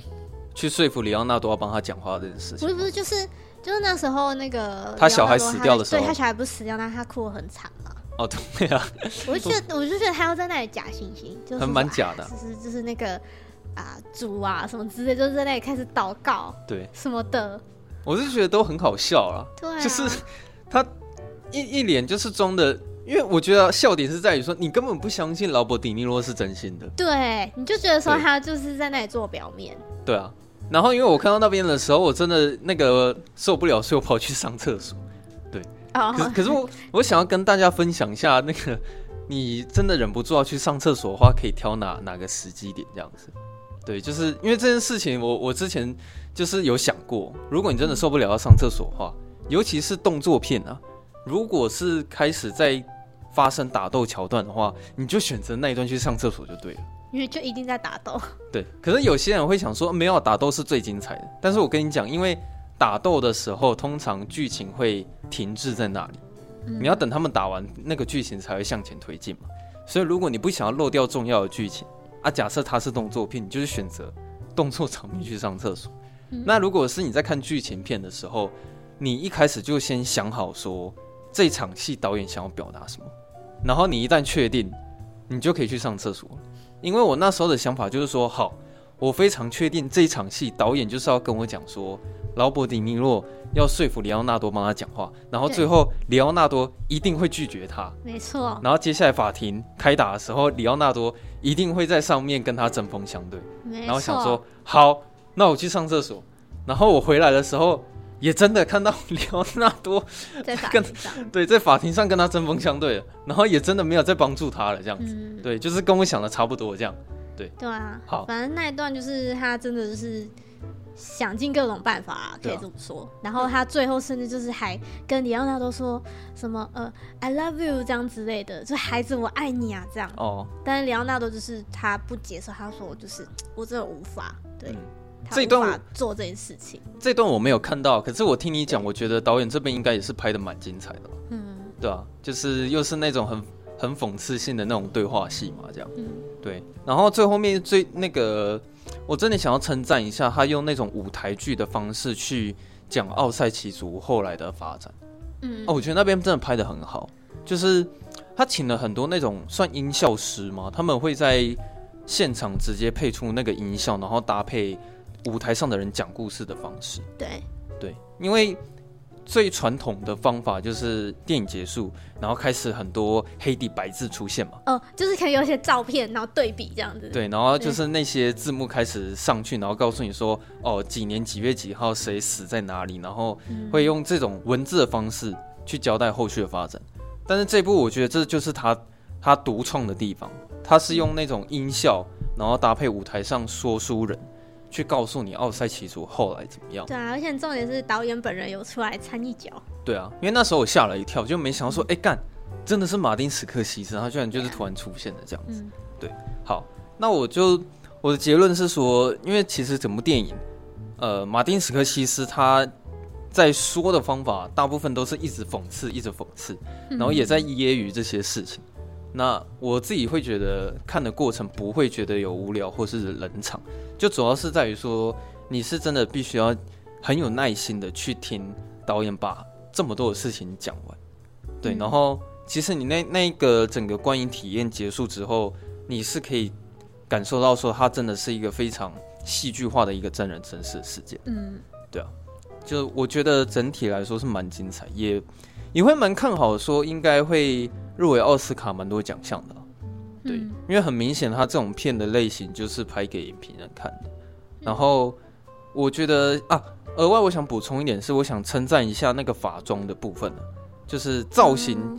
S2: 去说服里奥纳多要帮他讲话这件事情？
S1: 不是不是，就是就是那时候那个
S2: 他小孩死掉的时候，
S1: 对他小孩不是死掉，但他哭得很惨嘛。
S2: 哦，对。啊，
S1: 我就觉得 我就觉得他要在那里假惺惺，就是
S2: 很蛮假的，
S1: 就是就是那个啊主啊什么之类，就是在那里开始祷告，
S2: 对。
S1: 什么的。
S2: 我是觉得都很好笑啦，
S1: 对啊，
S2: 就是他一一脸就是装的，因为我觉得笑点是在于说你根本不相信劳勃迪尼洛是真心的，
S1: 对，你就觉得说他就是在那里做表面，
S2: 对啊。然后因为我看到那边的时候，我真的那个受不了，所以我跑去上厕所。对，可是可是我我想要跟大家分享一下，那个你真的忍不住要去上厕所的话，可以挑哪哪个时机点这样子。对，就是因为这件事情我，我我之前就是有想过，如果你真的受不了要上厕所的话，尤其是动作片啊，如果是开始在发生打斗桥段的话，你就选择那一段去上厕所就对了，
S1: 因为就一定在打斗。
S2: 对，可是有些人会想说，没有打斗是最精彩的，但是我跟你讲，因为打斗的时候通常剧情会停滞在那里，嗯，你要等他们打完那个剧情才会向前推进嘛，所以如果你不想要漏掉重要的剧情。啊，假设它是动作片，你就是选择动作场面去上厕所。嗯。那如果是你在看剧情片的时候，你一开始就先想好说这场戏导演想要表达什么，然后你一旦确定，你就可以去上厕所。因为我那时候的想法就是说，好，我非常确定这一场戏导演就是要跟我讲说。劳勃迪尼洛要说服里奥纳多帮他讲话，然后最后里奥纳多一定会拒绝他，
S1: 没错。
S2: 然后接下来法庭开打的时候，里奥纳多一定会在上面跟他针锋相对，然后想说好，那我去上厕所。然后我回来的时候，也真的看到 里奥纳多
S1: 在法庭上，
S2: 对，在法庭上跟他针锋相对了，然后也真的没有再帮助他了，这样子，嗯，对，就是跟我想的差不多这样，对，
S1: 对啊，
S2: 好，
S1: 反正那一段就是他真的就是。想尽各种办法、啊，可以这么说、啊。然后他最后甚至就是还跟里奥纳多说什么呃，I love you 这样之类的，就孩子我爱你啊这样。哦。但是里奥纳多就是他不接受，他说就是我真的无法对、嗯、他无法做这件事情。
S2: 这段我没有看到，可是我听你讲，我觉得导演这边应该也是拍的蛮精彩的。嗯，对啊，就是又是那种很很讽刺性的那种对话戏嘛，这样。嗯，对。然后最后面最那个。我真的想要称赞一下他用那种舞台剧的方式去讲奥赛奇族后来的发展。嗯，哦，我觉得那边真的拍的很好，就是他请了很多那种算音效师嘛，他们会在现场直接配出那个音效，然后搭配舞台上的人讲故事的方式。
S1: 对，
S2: 对，因为。最传统的方法就是电影结束，然后开始很多黑底白字出现嘛。
S1: 哦，就是可以有一些照片，然后对比这样子。
S2: 对，然后就是那些字幕开始上去，然后告诉你说，哦，几年几月几号谁死在哪里，然后会用这种文字的方式去交代后续的发展。但是这部我觉得这就是他他独创的地方，他是用那种音效，然后搭配舞台上说书人。去告诉你奥赛奇族后来怎么样？
S1: 对啊，而且重点是导演本人有出来掺一脚。
S2: 对啊，因为那时候我吓了一跳，就没想到说，哎、欸、干，真的是马丁史克西斯，他居然就是突然出现的这样子。对，好，那我就我的结论是说，因为其实整部电影，呃，马丁史克西斯他在说的方法，大部分都是一直讽刺，一直讽刺，然后也在揶揄这些事情。那我自己会觉得看的过程不会觉得有无聊或是冷场，就主要是在于说你是真的必须要很有耐心的去听导演把这么多的事情讲完，对，然后其实你那那一个整个观影体验结束之后，你是可以感受到说它真的是一个非常戏剧化的一个真人真事的事件，嗯，对啊，就我觉得整体来说是蛮精彩，也也会蛮看好说应该会。入围奥斯卡蛮多奖项的，对，因为很明显，他这种片的类型就是拍给影评人看的。然后我觉得啊，额外我想补充一点是，我想称赞一下那个法装的部分，就是造型，嗯、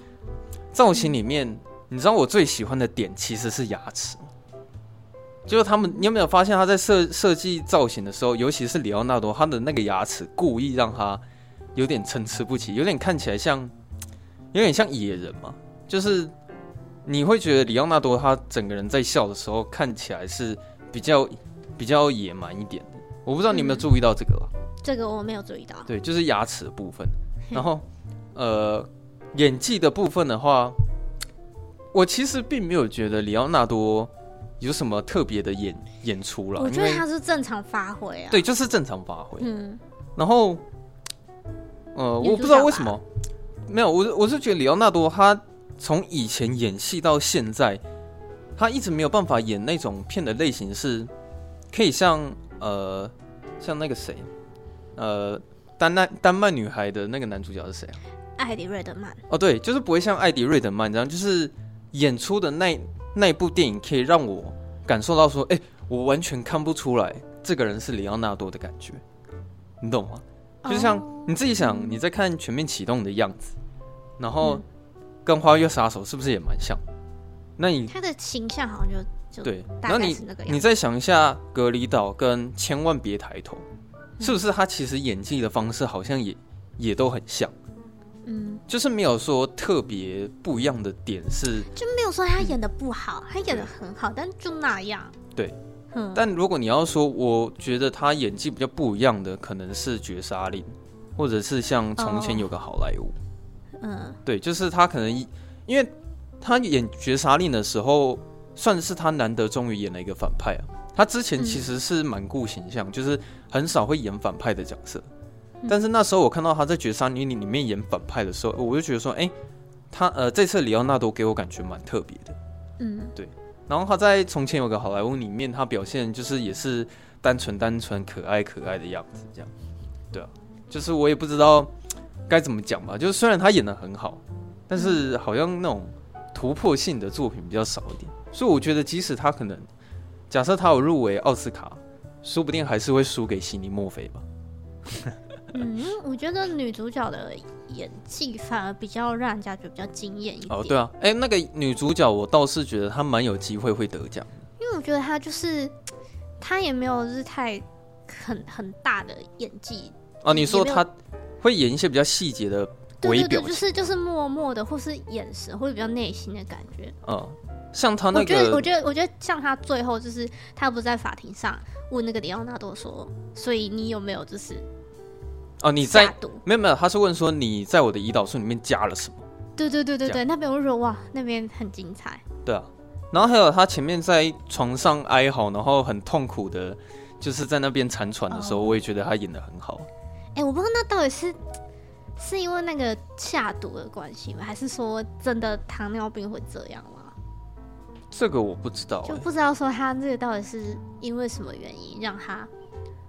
S2: 造型里面，你知道我最喜欢的点其实是牙齿。就是他们，你有没有发现他在设设计造型的时候，尤其是里奥纳多，他的那个牙齿故意让他有点参差不齐，有点看起来像，有点像野人嘛。就是你会觉得里奥纳多他整个人在笑的时候看起来是比较比较野蛮一点的。我不知道你有没有注意到这
S1: 个这个我没有注意到。
S2: 对，就是牙齿的部分。然后，呃，演技的部分的话，我其实并没有觉得里奥纳多。有什么特别的演演出了？
S1: 我觉得他是正常发挥啊。
S2: 对，就是正常发挥。嗯。然后，呃，我不知道为什么，没有我，我是觉得里奥纳多他从以前演戏到现在，他一直没有办法演那种片的类型，是可以像呃像那个谁，呃丹麦丹麦女孩的那个男主角是谁啊？
S1: 艾迪瑞德曼。
S2: 哦，对，就是不会像艾迪瑞德曼这样，就是演出的那。那部电影可以让我感受到说，哎、欸，我完全看不出来这个人是里奥纳多的感觉，你懂吗？Oh, 就像你自己想，你在看《全面启动》的样子，然后跟《花月杀手》是不是也蛮像？那你
S1: 他的形象好像就就
S2: 对，然后你你再想一下《隔离岛》跟《千万别抬头》，是不是他其实演技的方式好像也也都很像？嗯，就是没有说特别不一样的点是，
S1: 就没有说他演的不好，嗯、他演的很好，但就那样。
S2: 对，嗯。但如果你要说，我觉得他演技比较不一样的，可能是《绝杀令》，或者是像《从前有个好莱坞》。嗯，对，就是他可能因为他演《绝杀令》的时候，算是他难得终于演了一个反派啊。他之前其实是蛮顾形象，嗯、就是很少会演反派的角色。但是那时候我看到他在《绝杀令》里面演反派的时候，我就觉得说，哎、欸，他呃这次里奥纳多给我感觉蛮特别的，嗯，对。然后他在《从前有个好莱坞》里面，他表现就是也是单纯单纯、可爱可爱的样子，这样，对啊。就是我也不知道该怎么讲吧，就是虽然他演得很好，但是好像那种突破性的作品比较少一点，所以我觉得即使他可能假设他有入围奥斯卡，说不定还是会输给悉尼墨菲吧。
S1: 嗯，我觉得女主角的演技反而比较让人家觉得比较惊艳一点。
S2: 哦，对啊，哎、欸，那个女主角我倒是觉得她蛮有机会会得奖，
S1: 因为我觉得她就是她也没有就是太很很大的演技。
S2: 啊，你说她会演一些比较细节的微表情，
S1: 对对对，就是就是默默的，或是眼神，或者比较内心的感觉。
S2: 嗯，像她那个，
S1: 我觉得我觉得我觉得像她最后就是她不是在法庭上问那个里奥纳多说，所以你有没有就是？
S2: 哦，你在没有没有，他是问说你在我的胰岛素里面加了什么？
S1: 对对对对对，那边我就说哇，那边很精彩。
S2: 对啊，然后还有他前面在床上哀嚎，然后很痛苦的，就是在那边残喘的时候，哦、我也觉得他演的很好。
S1: 哎、欸，我不知道那到底是是因为那个下毒的关系吗？还是说真的糖尿病会这样吗？
S2: 这个我不知道、欸，
S1: 就不知道说他这个到底是因为什么原因让他。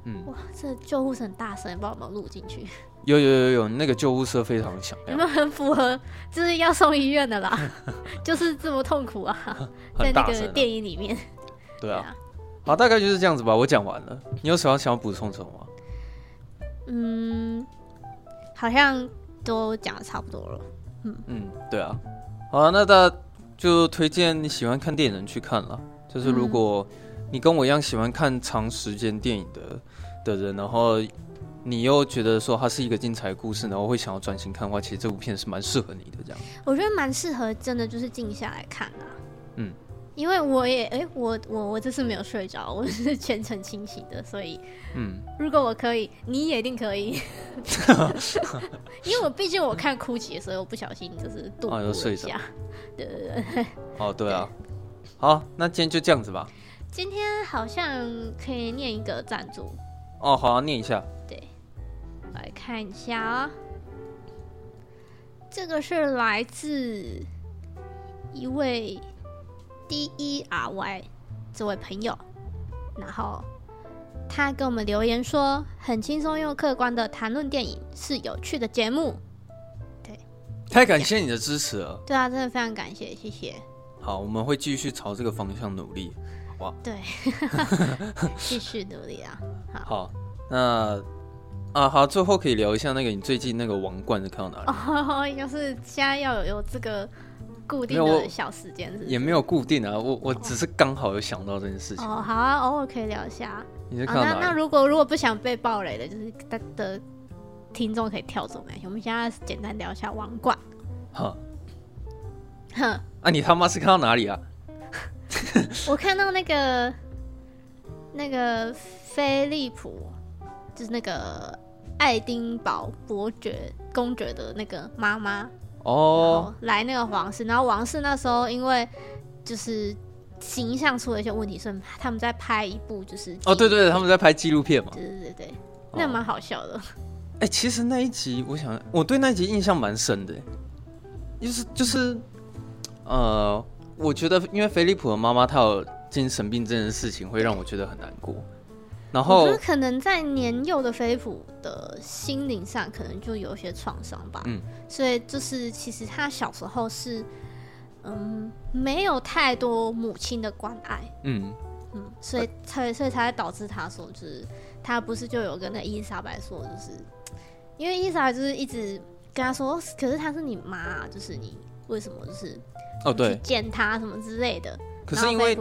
S2: 嗯，
S1: 哇，这救护车很大声，不知道有没有录进去？
S2: 有有有有，那个救护车非常响，
S1: 有没有很符合？就是要送医院的啦，就是这么痛苦啊，在那个电影里面。
S2: 对啊，好，大概就是这样子吧。我讲完了，你有什么想要补充什么吗？
S1: 嗯，好像都讲的差不多了。嗯
S2: 嗯，对啊。好啊，那大家就推荐你喜欢看电影的人去看了。就是如果你跟我一样喜欢看长时间电影的。的人，然后你又觉得说它是一个精彩的故事，然后会想要专心看的话，其实这部片是蛮适合你的。这样，
S1: 我觉得蛮适合，真的就是静下来看啊。嗯，因为我也哎，我我我这次没有睡着，我是全程清醒的，所以嗯，如果我可以，你也一定可以。因为我毕竟我看哭泣的时候，我不小心就是度过一下。对对对。
S2: 哦，对啊。好，那今天就这样子吧。
S1: 今天好像可以念一个赞助。
S2: 哦，好、啊，念一下。
S1: 对，来看一下啊，这个是来自一位 D E R Y 这位朋友，然后他给我们留言说，很轻松又客观的谈论电影，是有趣的节目。对，
S2: 太感谢你的支持了。
S1: 对啊，真的非常感谢，谢谢。
S2: 好，我们会继续朝这个方向努力。
S1: 对，继续努力啊！好，
S2: 好，那啊，好，最后可以聊一下那个你最近那个王冠是看到哪
S1: 里？哦，就是现在要有有这个固定的小时间，是
S2: 也没有固定啊，我我只是刚好有想到这件事情。
S1: 哦，好啊，偶尔可以聊一下。
S2: 你是看到哪里？
S1: 啊、那那如果如果不想被暴雷的，就是他的听众可以跳走没？我们现在简单聊一下王冠。
S2: 哼，哼，啊，你他妈是看到哪里啊？
S1: 我看到那个那个菲利普，就是那个爱丁堡伯爵公爵的那个妈妈
S2: 哦，
S1: 来那个皇室，然后王室那时候因为就是形象出了一些问题，所以他们在拍一部就是
S2: 哦，对对对，他们在拍纪录片嘛，
S1: 对对对对，那蛮好笑的。
S2: 哎、欸，其实那一集，我想我对那一集印象蛮深的，就是就是呃。我觉得，因为菲利普的妈妈她有精神病这件事情，会让我觉得很难过。然后，我觉得
S1: 可能在年幼的菲利普的心灵上，可能就有一些创伤吧。嗯，所以就是其实他小时候是，嗯，没有太多母亲的关爱。嗯嗯，所以才所以才会导致他说，就是他不是就有跟那伊丽莎白说，就是因为伊丽莎白就是一直跟他说，可是她是你妈，就是你为什么就是。
S2: 哦，对，
S1: 见他什么之类的。
S2: 可是因为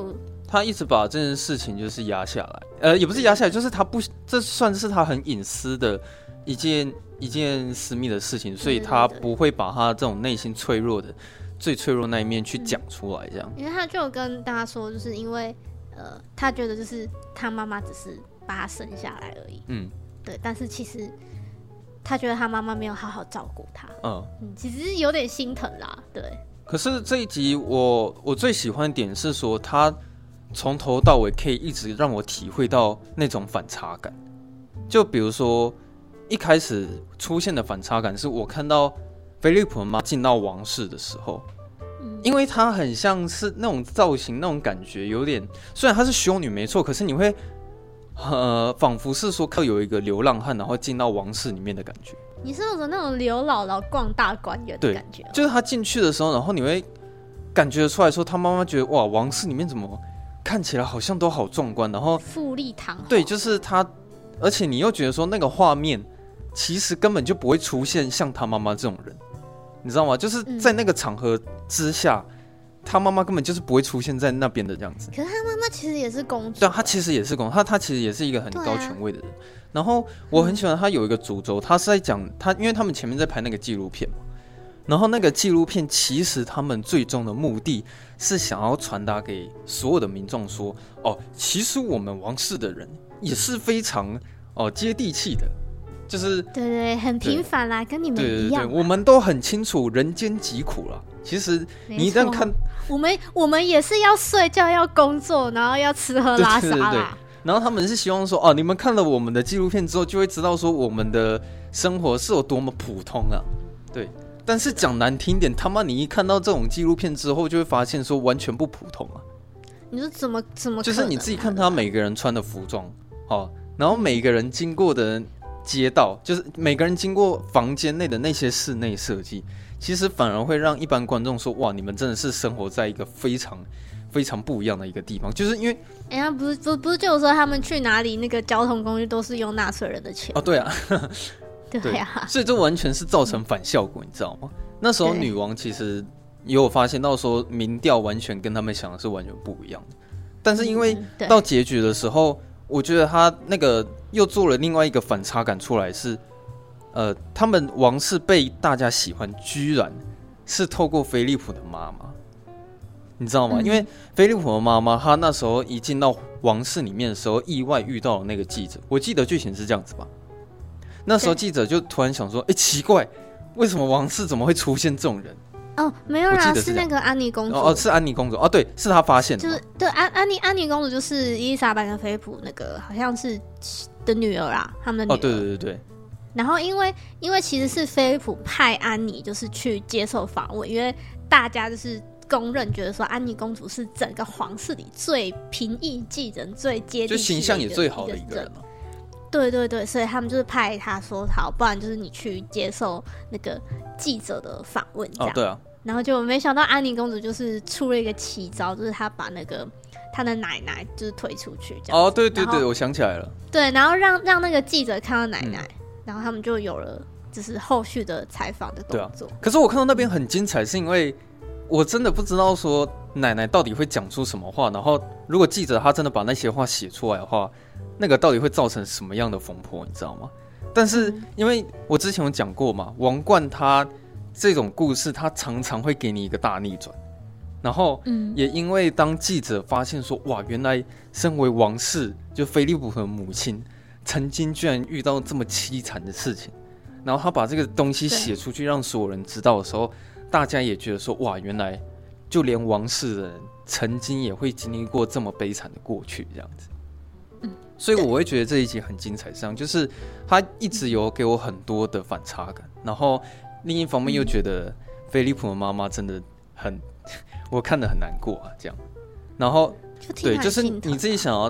S2: 他一直把这件事情就是压下来，呃，也不是压下来，就是他不，这算是他很隐私的一件一件私密的事情，所以他不会把他这种内心脆弱的最脆弱那一面去讲出来，这样。
S1: 因为他就跟大家说，就是因为呃，他觉得就是他妈妈只是把他生下来而已，嗯，对，但是其实他觉得他妈妈没有好好照顾他，嗯，嗯，其实有点心疼啦，对。
S2: 可是这一集我我最喜欢的点是说，他从头到尾可以一直让我体会到那种反差感。就比如说一开始出现的反差感，是我看到菲利普妈进到王室的时候，因为她很像是那种造型，那种感觉有点，虽然她是修女没错，可是你会呃仿佛是说，有一个流浪汉然后进到王室里面的感觉。
S1: 你是有种那种刘姥姥逛大观园的感觉，
S2: 就是他进去的时候，然后你会感觉出来说，他妈妈觉得哇，王室里面怎么看起来好像都好壮观，然后
S1: 富丽堂皇。
S2: 对，就是他，而且你又觉得说那个画面其实根本就不会出现像他妈妈这种人，你知道吗？就是在那个场合之下，嗯、他妈妈根本就是不会出现在那边的这样子。
S1: 可是他妈妈其实也是公主，
S2: 对，他其实也是公主，他他其实也是一个很高权位的人。然后我很喜欢他有一个诅咒，他是在讲他，因为他们前面在拍那个纪录片嘛。然后那个纪录片其实他们最终的目的是想要传达给所有的民众说：哦，其实我们王室的人也是非常哦接地气的，就是
S1: 对对，很平凡啦，跟你们一样。对对对，
S2: 我们都很清楚人间疾苦了。其实你一旦看，
S1: 我们我们也是要睡觉、要工作，然后要吃喝拉撒啦。
S2: 然后他们是希望说，哦，你们看了我们的纪录片之后，就会知道说我们的生活是有多么普通啊，对。但是讲难听点，他妈你一看到这种纪录片之后，就会发现说完全不普通啊。
S1: 你说怎么怎么？
S2: 就是你自己看他每个人穿的服装，哦，然后每个人经过的街道，就是每个人经过房间内的那些室内设计，其实反而会让一般观众说，哇，你们真的是生活在一个非常。非常不一样的一个地方，就是因为，
S1: 哎呀，不是不不是，就是说他们去哪里那个交通工具都是用纳税人的钱。
S2: 哦，对啊，
S1: 对啊，
S2: 所以这完全是造成反效果，你知道吗？那时候女王其实也有发现到说，民调完全跟他们想的是完全不一样的，但是因为到结局的时候，我觉得他那个又做了另外一个反差感出来，是呃，他们王室被大家喜欢，居然是透过菲利普的妈妈。你知道吗？因为菲利普的妈妈，她那时候一进到王室里面的时候，意外遇到了那个记者。我记得剧情是这样子吧？那时候记者就突然想说：“哎，奇怪，为什么王室怎么会出现这种人？”
S1: 哦，没有啦，是，是那个安妮公主。
S2: 哦，是安妮公主。哦，对，是她发现的。
S1: 就是对安安妮安妮公主，就是伊丽莎白跟菲利普那个好像是的女儿啦，他们的女儿。哦，
S2: 对对对对。
S1: 然后因为因为其实是菲利普派安妮就是去接受访问，因为大家就是。公认觉得说安妮公主是整个皇室里最平易近人、最接地气，就
S2: 形象也最好的一个人。
S1: 对对对，所以他们就是派他说好，不然就是你去接受那个记者的访问这样。
S2: 哦，对啊。
S1: 然后就没想到安妮公主就是出了一个奇招，就是她把那个她的奶奶就是推出去这样。
S2: 哦，对对对，我想起来了。
S1: 对，然后让让那个记者看到奶奶，然后他们就有了就是后续的采访的动作。
S2: 可是我看到那边很精彩，是因为我真的不知道说奶奶到底会讲出什么话，然后如果记者他真的把那些话写出来的话，那个到底会造成什么样的风波，你知道吗？但是因为我之前有讲过嘛，王冠他这种故事，他常常会给你一个大逆转。然后，嗯，也因为当记者发现说，哇，原来身为王室，就菲利普和母亲，曾经居然遇到这么凄惨的事情，然后他把这个东西写出去，让所有人知道的时候，大家也觉得说，哇，原来就连王室的人曾经也会经历过这么悲惨的过去，这样子。嗯，所以我会觉得这一集很精彩，这样就是他一直有给我很多的反差感，然后另一方面又觉得菲利普的妈妈真的很。我看得很难过啊，这样，然后对，就是你自己想要，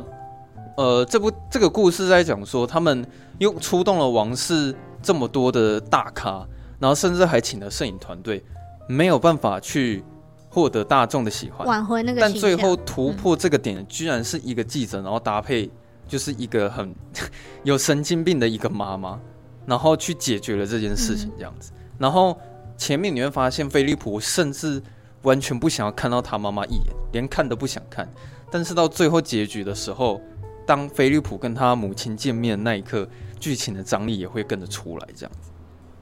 S2: 呃，这部这个故事在讲说，他们又出动了王室这么多的大咖，然后甚至还请了摄影团队，没有办法去获得大众的喜欢，
S1: 挽回那个，
S2: 但最后突破这个点，嗯、居然是一个记者，然后搭配就是一个很 有神经病的一个妈妈，然后去解决了这件事情，这样子。嗯、然后前面你会发现，菲利普甚至。完全不想要看到他妈妈一眼，连看都不想看。但是到最后结局的时候，当菲利普跟他母亲见面的那一刻，剧情的张力也会跟着出来，这样子。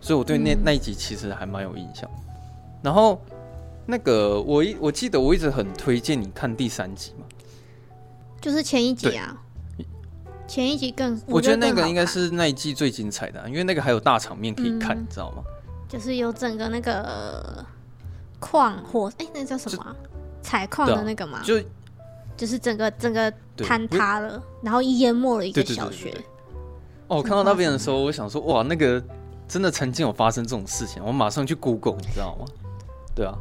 S2: 所以我对那、嗯、那一集其实还蛮有印象。然后那个我一我记得我一直很推荐你看第三集嘛，
S1: 就是前一集啊。前一集更，
S2: 我觉得那个应该是那一季最精彩的、啊，因为那个还有大场面可以看，嗯、你知道吗？
S1: 就是有整个那个。矿火哎，那叫什么？采矿的那个吗？
S2: 就
S1: 就是整个整个坍塌了，然后淹没了一个小学。
S2: 哦，我看到那边的时候，我想说，哇，那个真的曾经有发生这种事情，我马上去 Google，你知道吗？对啊，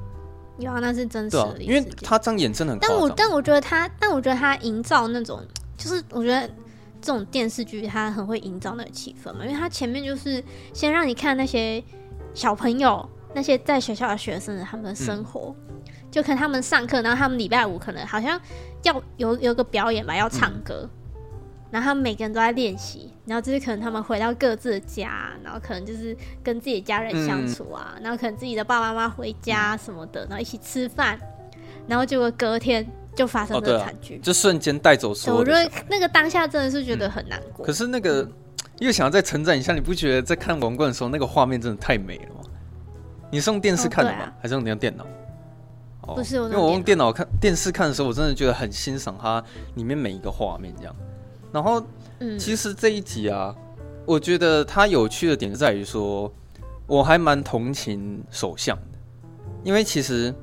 S1: 有啊，那是真实的，
S2: 因为他张眼真的很。
S1: 但我但我觉得他，但我觉得他营造那种，就是我觉得这种电视剧他很会营造那个气氛嘛，因为他前面就是先让你看那些小朋友。那些在学校的学生，他们的生活，嗯、就可能他们上课，然后他们礼拜五可能好像要有有个表演吧，要唱歌，嗯、然后他们每个人都在练习，然后就是可能他们回到各自的家，然后可能就是跟自己的家人相处啊，嗯、然后可能自己的爸爸妈妈回家什么的，然后一起吃饭，然后结果隔天就发生这个惨剧，
S2: 就瞬间带走所有。
S1: 我觉得那个当下真的是觉得很难过。
S2: 嗯、可是那个又想要再成长一下，你不觉得在看王冠的时候，那个画面真的太美了吗？你是用电视看的吗？哦啊、还是用你用电脑？
S1: 哦，不是，因
S2: 为我用电脑看电视看的时候，我真的觉得很欣赏它里面每一个画面这样。然后，嗯，其实这一集啊，我觉得它有趣的点在于说，我还蛮同情首相的，因为其实，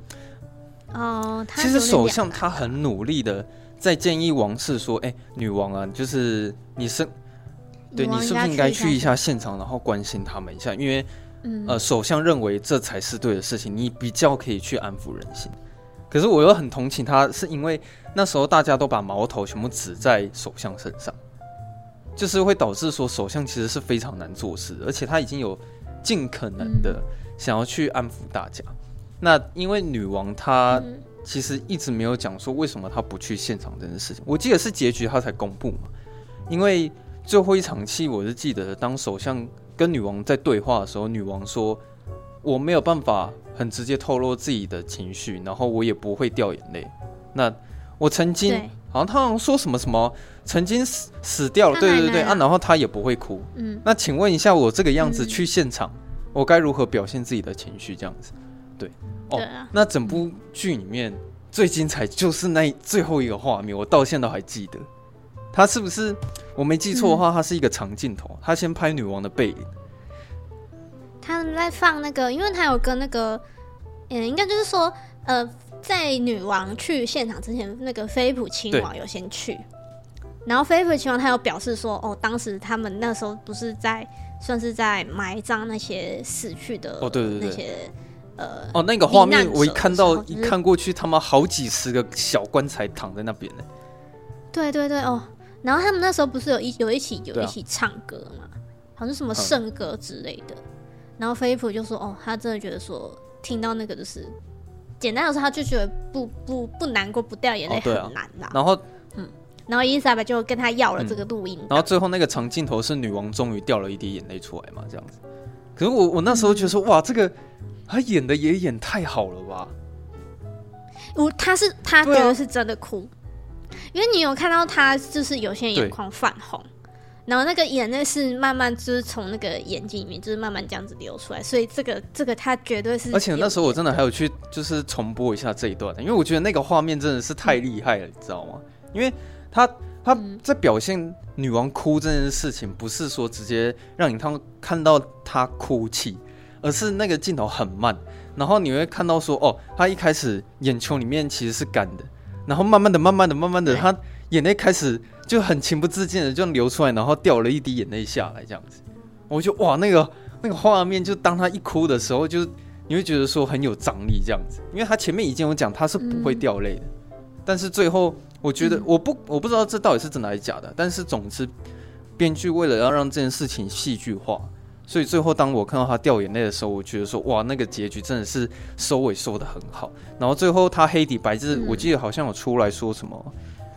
S1: 哦，
S2: 其实首相他很努力的在建议王室说，哎、欸，女王啊，就是你是，对你是不是应该去一下现场，然后关心他们一下，因为。嗯，呃，首相认为这才是对的事情，你比较可以去安抚人心。可是我又很同情他，是因为那时候大家都把矛头全部指在首相身上，就是会导致说首相其实是非常难做事，而且他已经有尽可能的想要去安抚大家。嗯、那因为女王她其实一直没有讲说为什么她不去现场这件事情，我记得是结局她才公布嘛。因为最后一场戏，我是记得当首相。跟女王在对话的时候，女王说：“我没有办法很直接透露自己的情绪，然后我也不会掉眼泪。那我曾经好像他好像说什么什么曾经死死掉了，对对对啊，然后他也不会哭。嗯，那请问一下，我这个样子去现场，嗯、我该如何表现自己的情绪？这样子，对哦。对啊、那整部剧里面最精彩就是那最后一个画面，我到现在都还记得。”他是不是我没记错的话，他是一个长镜头，他先拍女王的背影。
S1: 他在放那个，因为他有跟那个，嗯，应该就是说，呃，在女王去现场之前，那个菲普亲王有先去，然后菲普亲王他有表示说，哦，当时他们那时候不是在算是在埋葬那些死去的哦，对对对，那些呃，
S2: 哦，那个画面我一看到、就是、一看过去，他妈好几十个小棺材躺在那边呢。
S1: 对对对，哦。然后他们那时候不是有一有一起有一起唱歌嘛，啊、好像什么圣歌之类的。嗯、然后菲利普就说：“哦，他真的觉得说听到那个就是，简单的说，他就觉得不不不难过不掉眼泪很难啦。哦”啊、然后嗯，然后伊丽莎白就跟他要了这个录音、嗯，
S2: 然后最后那个长镜头是女王终于掉了一滴眼泪出来嘛，这样子。可是我我那时候觉得说，嗯、哇，这个他演的也演太好了吧？
S1: 我他是他觉得是真的哭，啊、因为你有看到他就是有些眼眶泛红。然后那个眼泪是慢慢就是从那个眼睛里面就是慢慢这样子流出来，所以这个这个他绝对是。
S2: 而且那时候我真的还有去就是重播一下这一段，因为我觉得那个画面真的是太厉害了，嗯、你知道吗？因为他他在表现女王哭这件事情，不是说直接让你看看到她哭泣，而是那个镜头很慢，然后你会看到说哦，她一开始眼球里面其实是干的，然后慢慢的、慢慢的、慢慢的，他眼泪开始。就很情不自禁的就流出来，然后掉了一滴眼泪下来，这样子，我就哇，那个那个画面，就当他一哭的时候，就你会觉得说很有张力，这样子，因为他前面已经有讲他是不会掉泪的，嗯、但是最后我觉得我不我不知道这到底是真的还是假的，但是总之编剧为了要让这件事情戏剧化，所以最后当我看到他掉眼泪的时候，我觉得说哇，那个结局真的是收尾收的很好，然后最后他黑底白字，我记得好像有出来说什么。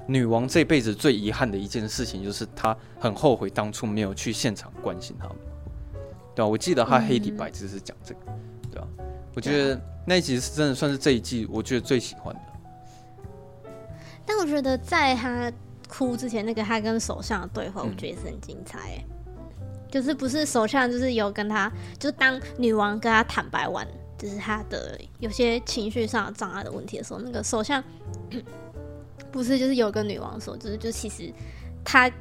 S2: 女王这辈子最遗憾的一件事情，就是她很后悔当初没有去现场关心他们，对吧？我记得她黑底白字是讲这个，对吧？我觉得那一集是真的算是这一季我觉得最喜欢的。
S1: 但我觉得在他哭之前，那个他跟首相的对话，我觉得也是很精彩。就是不是首相，就是有跟他，就是当女王跟他坦白完，就是他的有些情绪上的障碍的问题的时候，那个首相。不是，就是有跟女王说，就是就其实他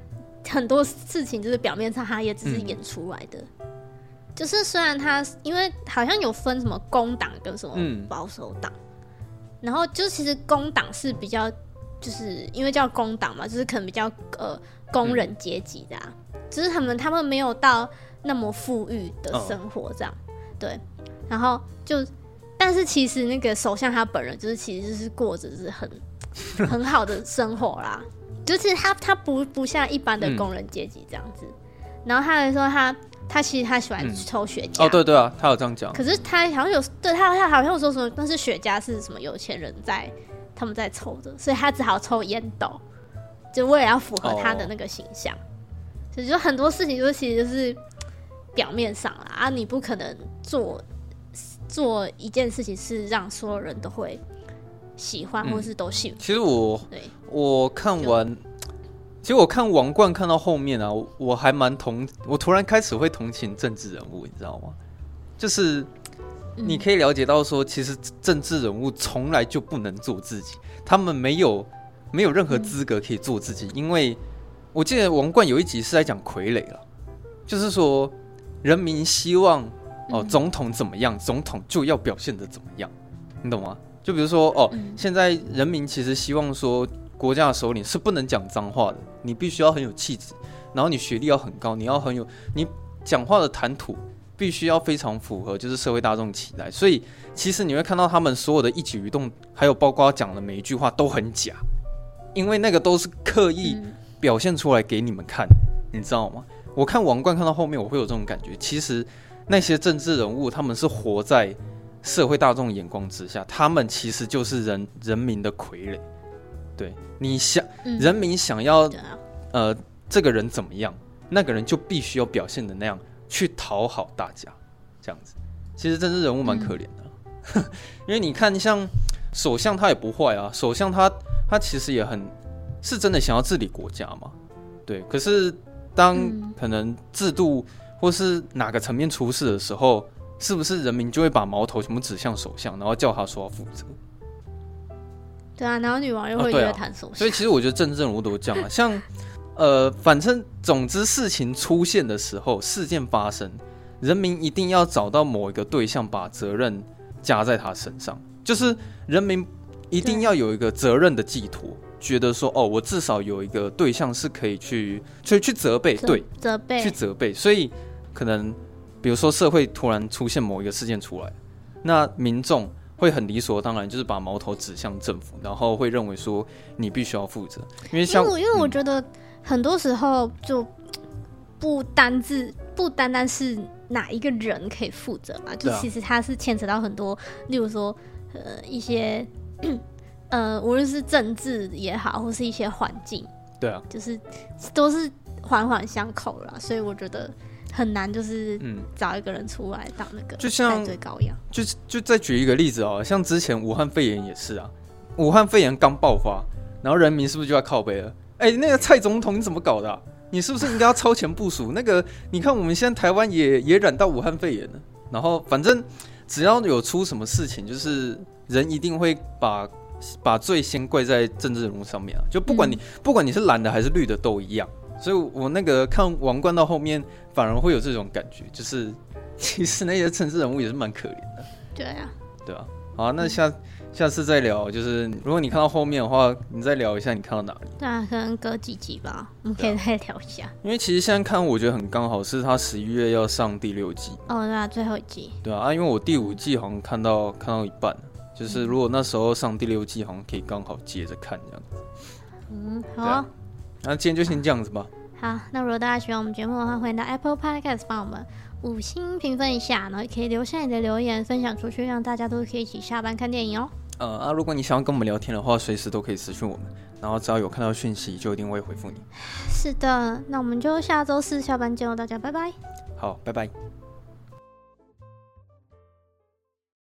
S1: 很多事情就是表面上他也只是演出来的，嗯、就是虽然他因为好像有分什么工党跟什么保守党，嗯、然后就其实工党是比较就是因为叫工党嘛，就是可能比较呃工人阶级的，啊，嗯、就是他们他们没有到那么富裕的生活这样，哦、对，然后就但是其实那个首相他本人就是其实就是过着是很。很好的生活啦，就是他他不不像一般的工人阶级这样子，嗯、然后他还说他他其实他喜欢抽雪茄、嗯、
S2: 哦，对对啊，他有这样讲。
S1: 可是他好像有对他他好像有说什么，但是雪茄是什么有钱人在他们在抽的，所以他只好抽烟斗，就为了要符合他的那个形象。哦、所以就很多事情就是其实就是表面上啦啊，你不可能做做一件事情是让所有人都会。喜欢或是都喜。
S2: 其实我
S1: 对
S2: 我看完，其实我看王冠看到后面啊，我还蛮同，我突然开始会同情政治人物，你知道吗？就是你可以了解到说，其实政治人物从来就不能做自己，他们没有没有任何资格可以做自己，嗯、因为我记得王冠有一集是在讲傀儡了，就是说人民希望哦总统怎么样，总统就要表现的怎么样，你懂吗？就比如说哦，现在人民其实希望说，国家的首领是不能讲脏话的，你必须要很有气质，然后你学历要很高，你要很有，你讲话的谈吐必须要非常符合就是社会大众期待。所以其实你会看到他们所有的一举一动，还有包括讲的每一句话都很假，因为那个都是刻意表现出来给你们看，你知道吗？我看王冠看到后面，我会有这种感觉，其实那些政治人物他们是活在。社会大众眼光之下，他们其实就是人人民的傀儡。对，你想，嗯、人民想要，呃，这个人怎么样，那个人就必须要表现的那样去讨好大家，这样子。其实政治人物蛮可怜的，嗯、因为你看，像首相他也不坏啊，首相他他其实也很是真的想要治理国家吗。对，可是当可能制度或是哪个层面出事的时候。是不是人民就会把矛头全部指向首相，然后叫他说要负责？
S1: 对啊，然后女王又会约谈首相。
S2: 所以其实我觉得政治人物都这样啊，像呃，反正总之事情出现的时候，事件发生，人民一定要找到某一个对象，把责任加在他身上，就是人民一定要有一个责任的寄托，对觉得说哦，我至少有一个对象是可以去去去责备，责对，责备，去责备，所以可能。比如说，社会突然出现某一个事件出来，那民众会很理所当然，就是把矛头指向政府，然后会认为说你必须要负责。因为像，因为，
S1: 因为我觉得很多时候就不单是不单单是哪一个人可以负责嘛，就其实它是牵扯到很多，例如说呃一些呃无论是政治也好，或是一些环境，
S2: 对啊，
S1: 就是都是环环相扣啦，所以我觉得很难，就是嗯，找一个人出来当那个就像最高一样。
S2: 就就再举一个例子哦，像之前武汉肺炎也是啊，武汉肺炎刚爆发，然后人民是不是就要靠背了？哎，那个蔡总统你怎么搞的啊？你是不是应该要超前部署？那个你看我们现在台湾也也染到武汉肺炎了，然后反正只要有出什么事情，就是人一定会把。把罪先怪在政治人物上面啊，就不管你、嗯、不管你是蓝的还是绿的都一样，所以我那个看王冠到后面反而会有这种感觉，就是其实那些政治人物也是蛮可怜的。
S1: 对啊，
S2: 对啊，好啊，那下、嗯、下次再聊，就是如果你看到后面的话，你再聊一下你看到哪里？
S1: 对啊，可能隔几集吧，我们可以再聊一下。
S2: 因为其实现在看我觉得很刚好，是他十一月要上第六季。
S1: 哦，对啊，最后一季。
S2: 对啊，啊，因为我第五季好像看到看到一半。就是如果那时候上第六季，好像可以刚好接着看这样子。
S1: 嗯，好、啊。
S2: 那今天就先这样子吧。
S1: 好，那如果大家喜欢我们节目的话，欢迎到 Apple Podcast 帮我们五星评分一下，然后也可以留下你的留言，分享出去，让大家都可以一起下班看电影哦。
S2: 呃啊，如果你想要跟我们聊天的话，随时都可以私讯我们，然后只要有看到讯息，就一定会回复你。
S1: 是的，那我们就下周四下班见哦，大家拜拜。
S2: 好，拜拜。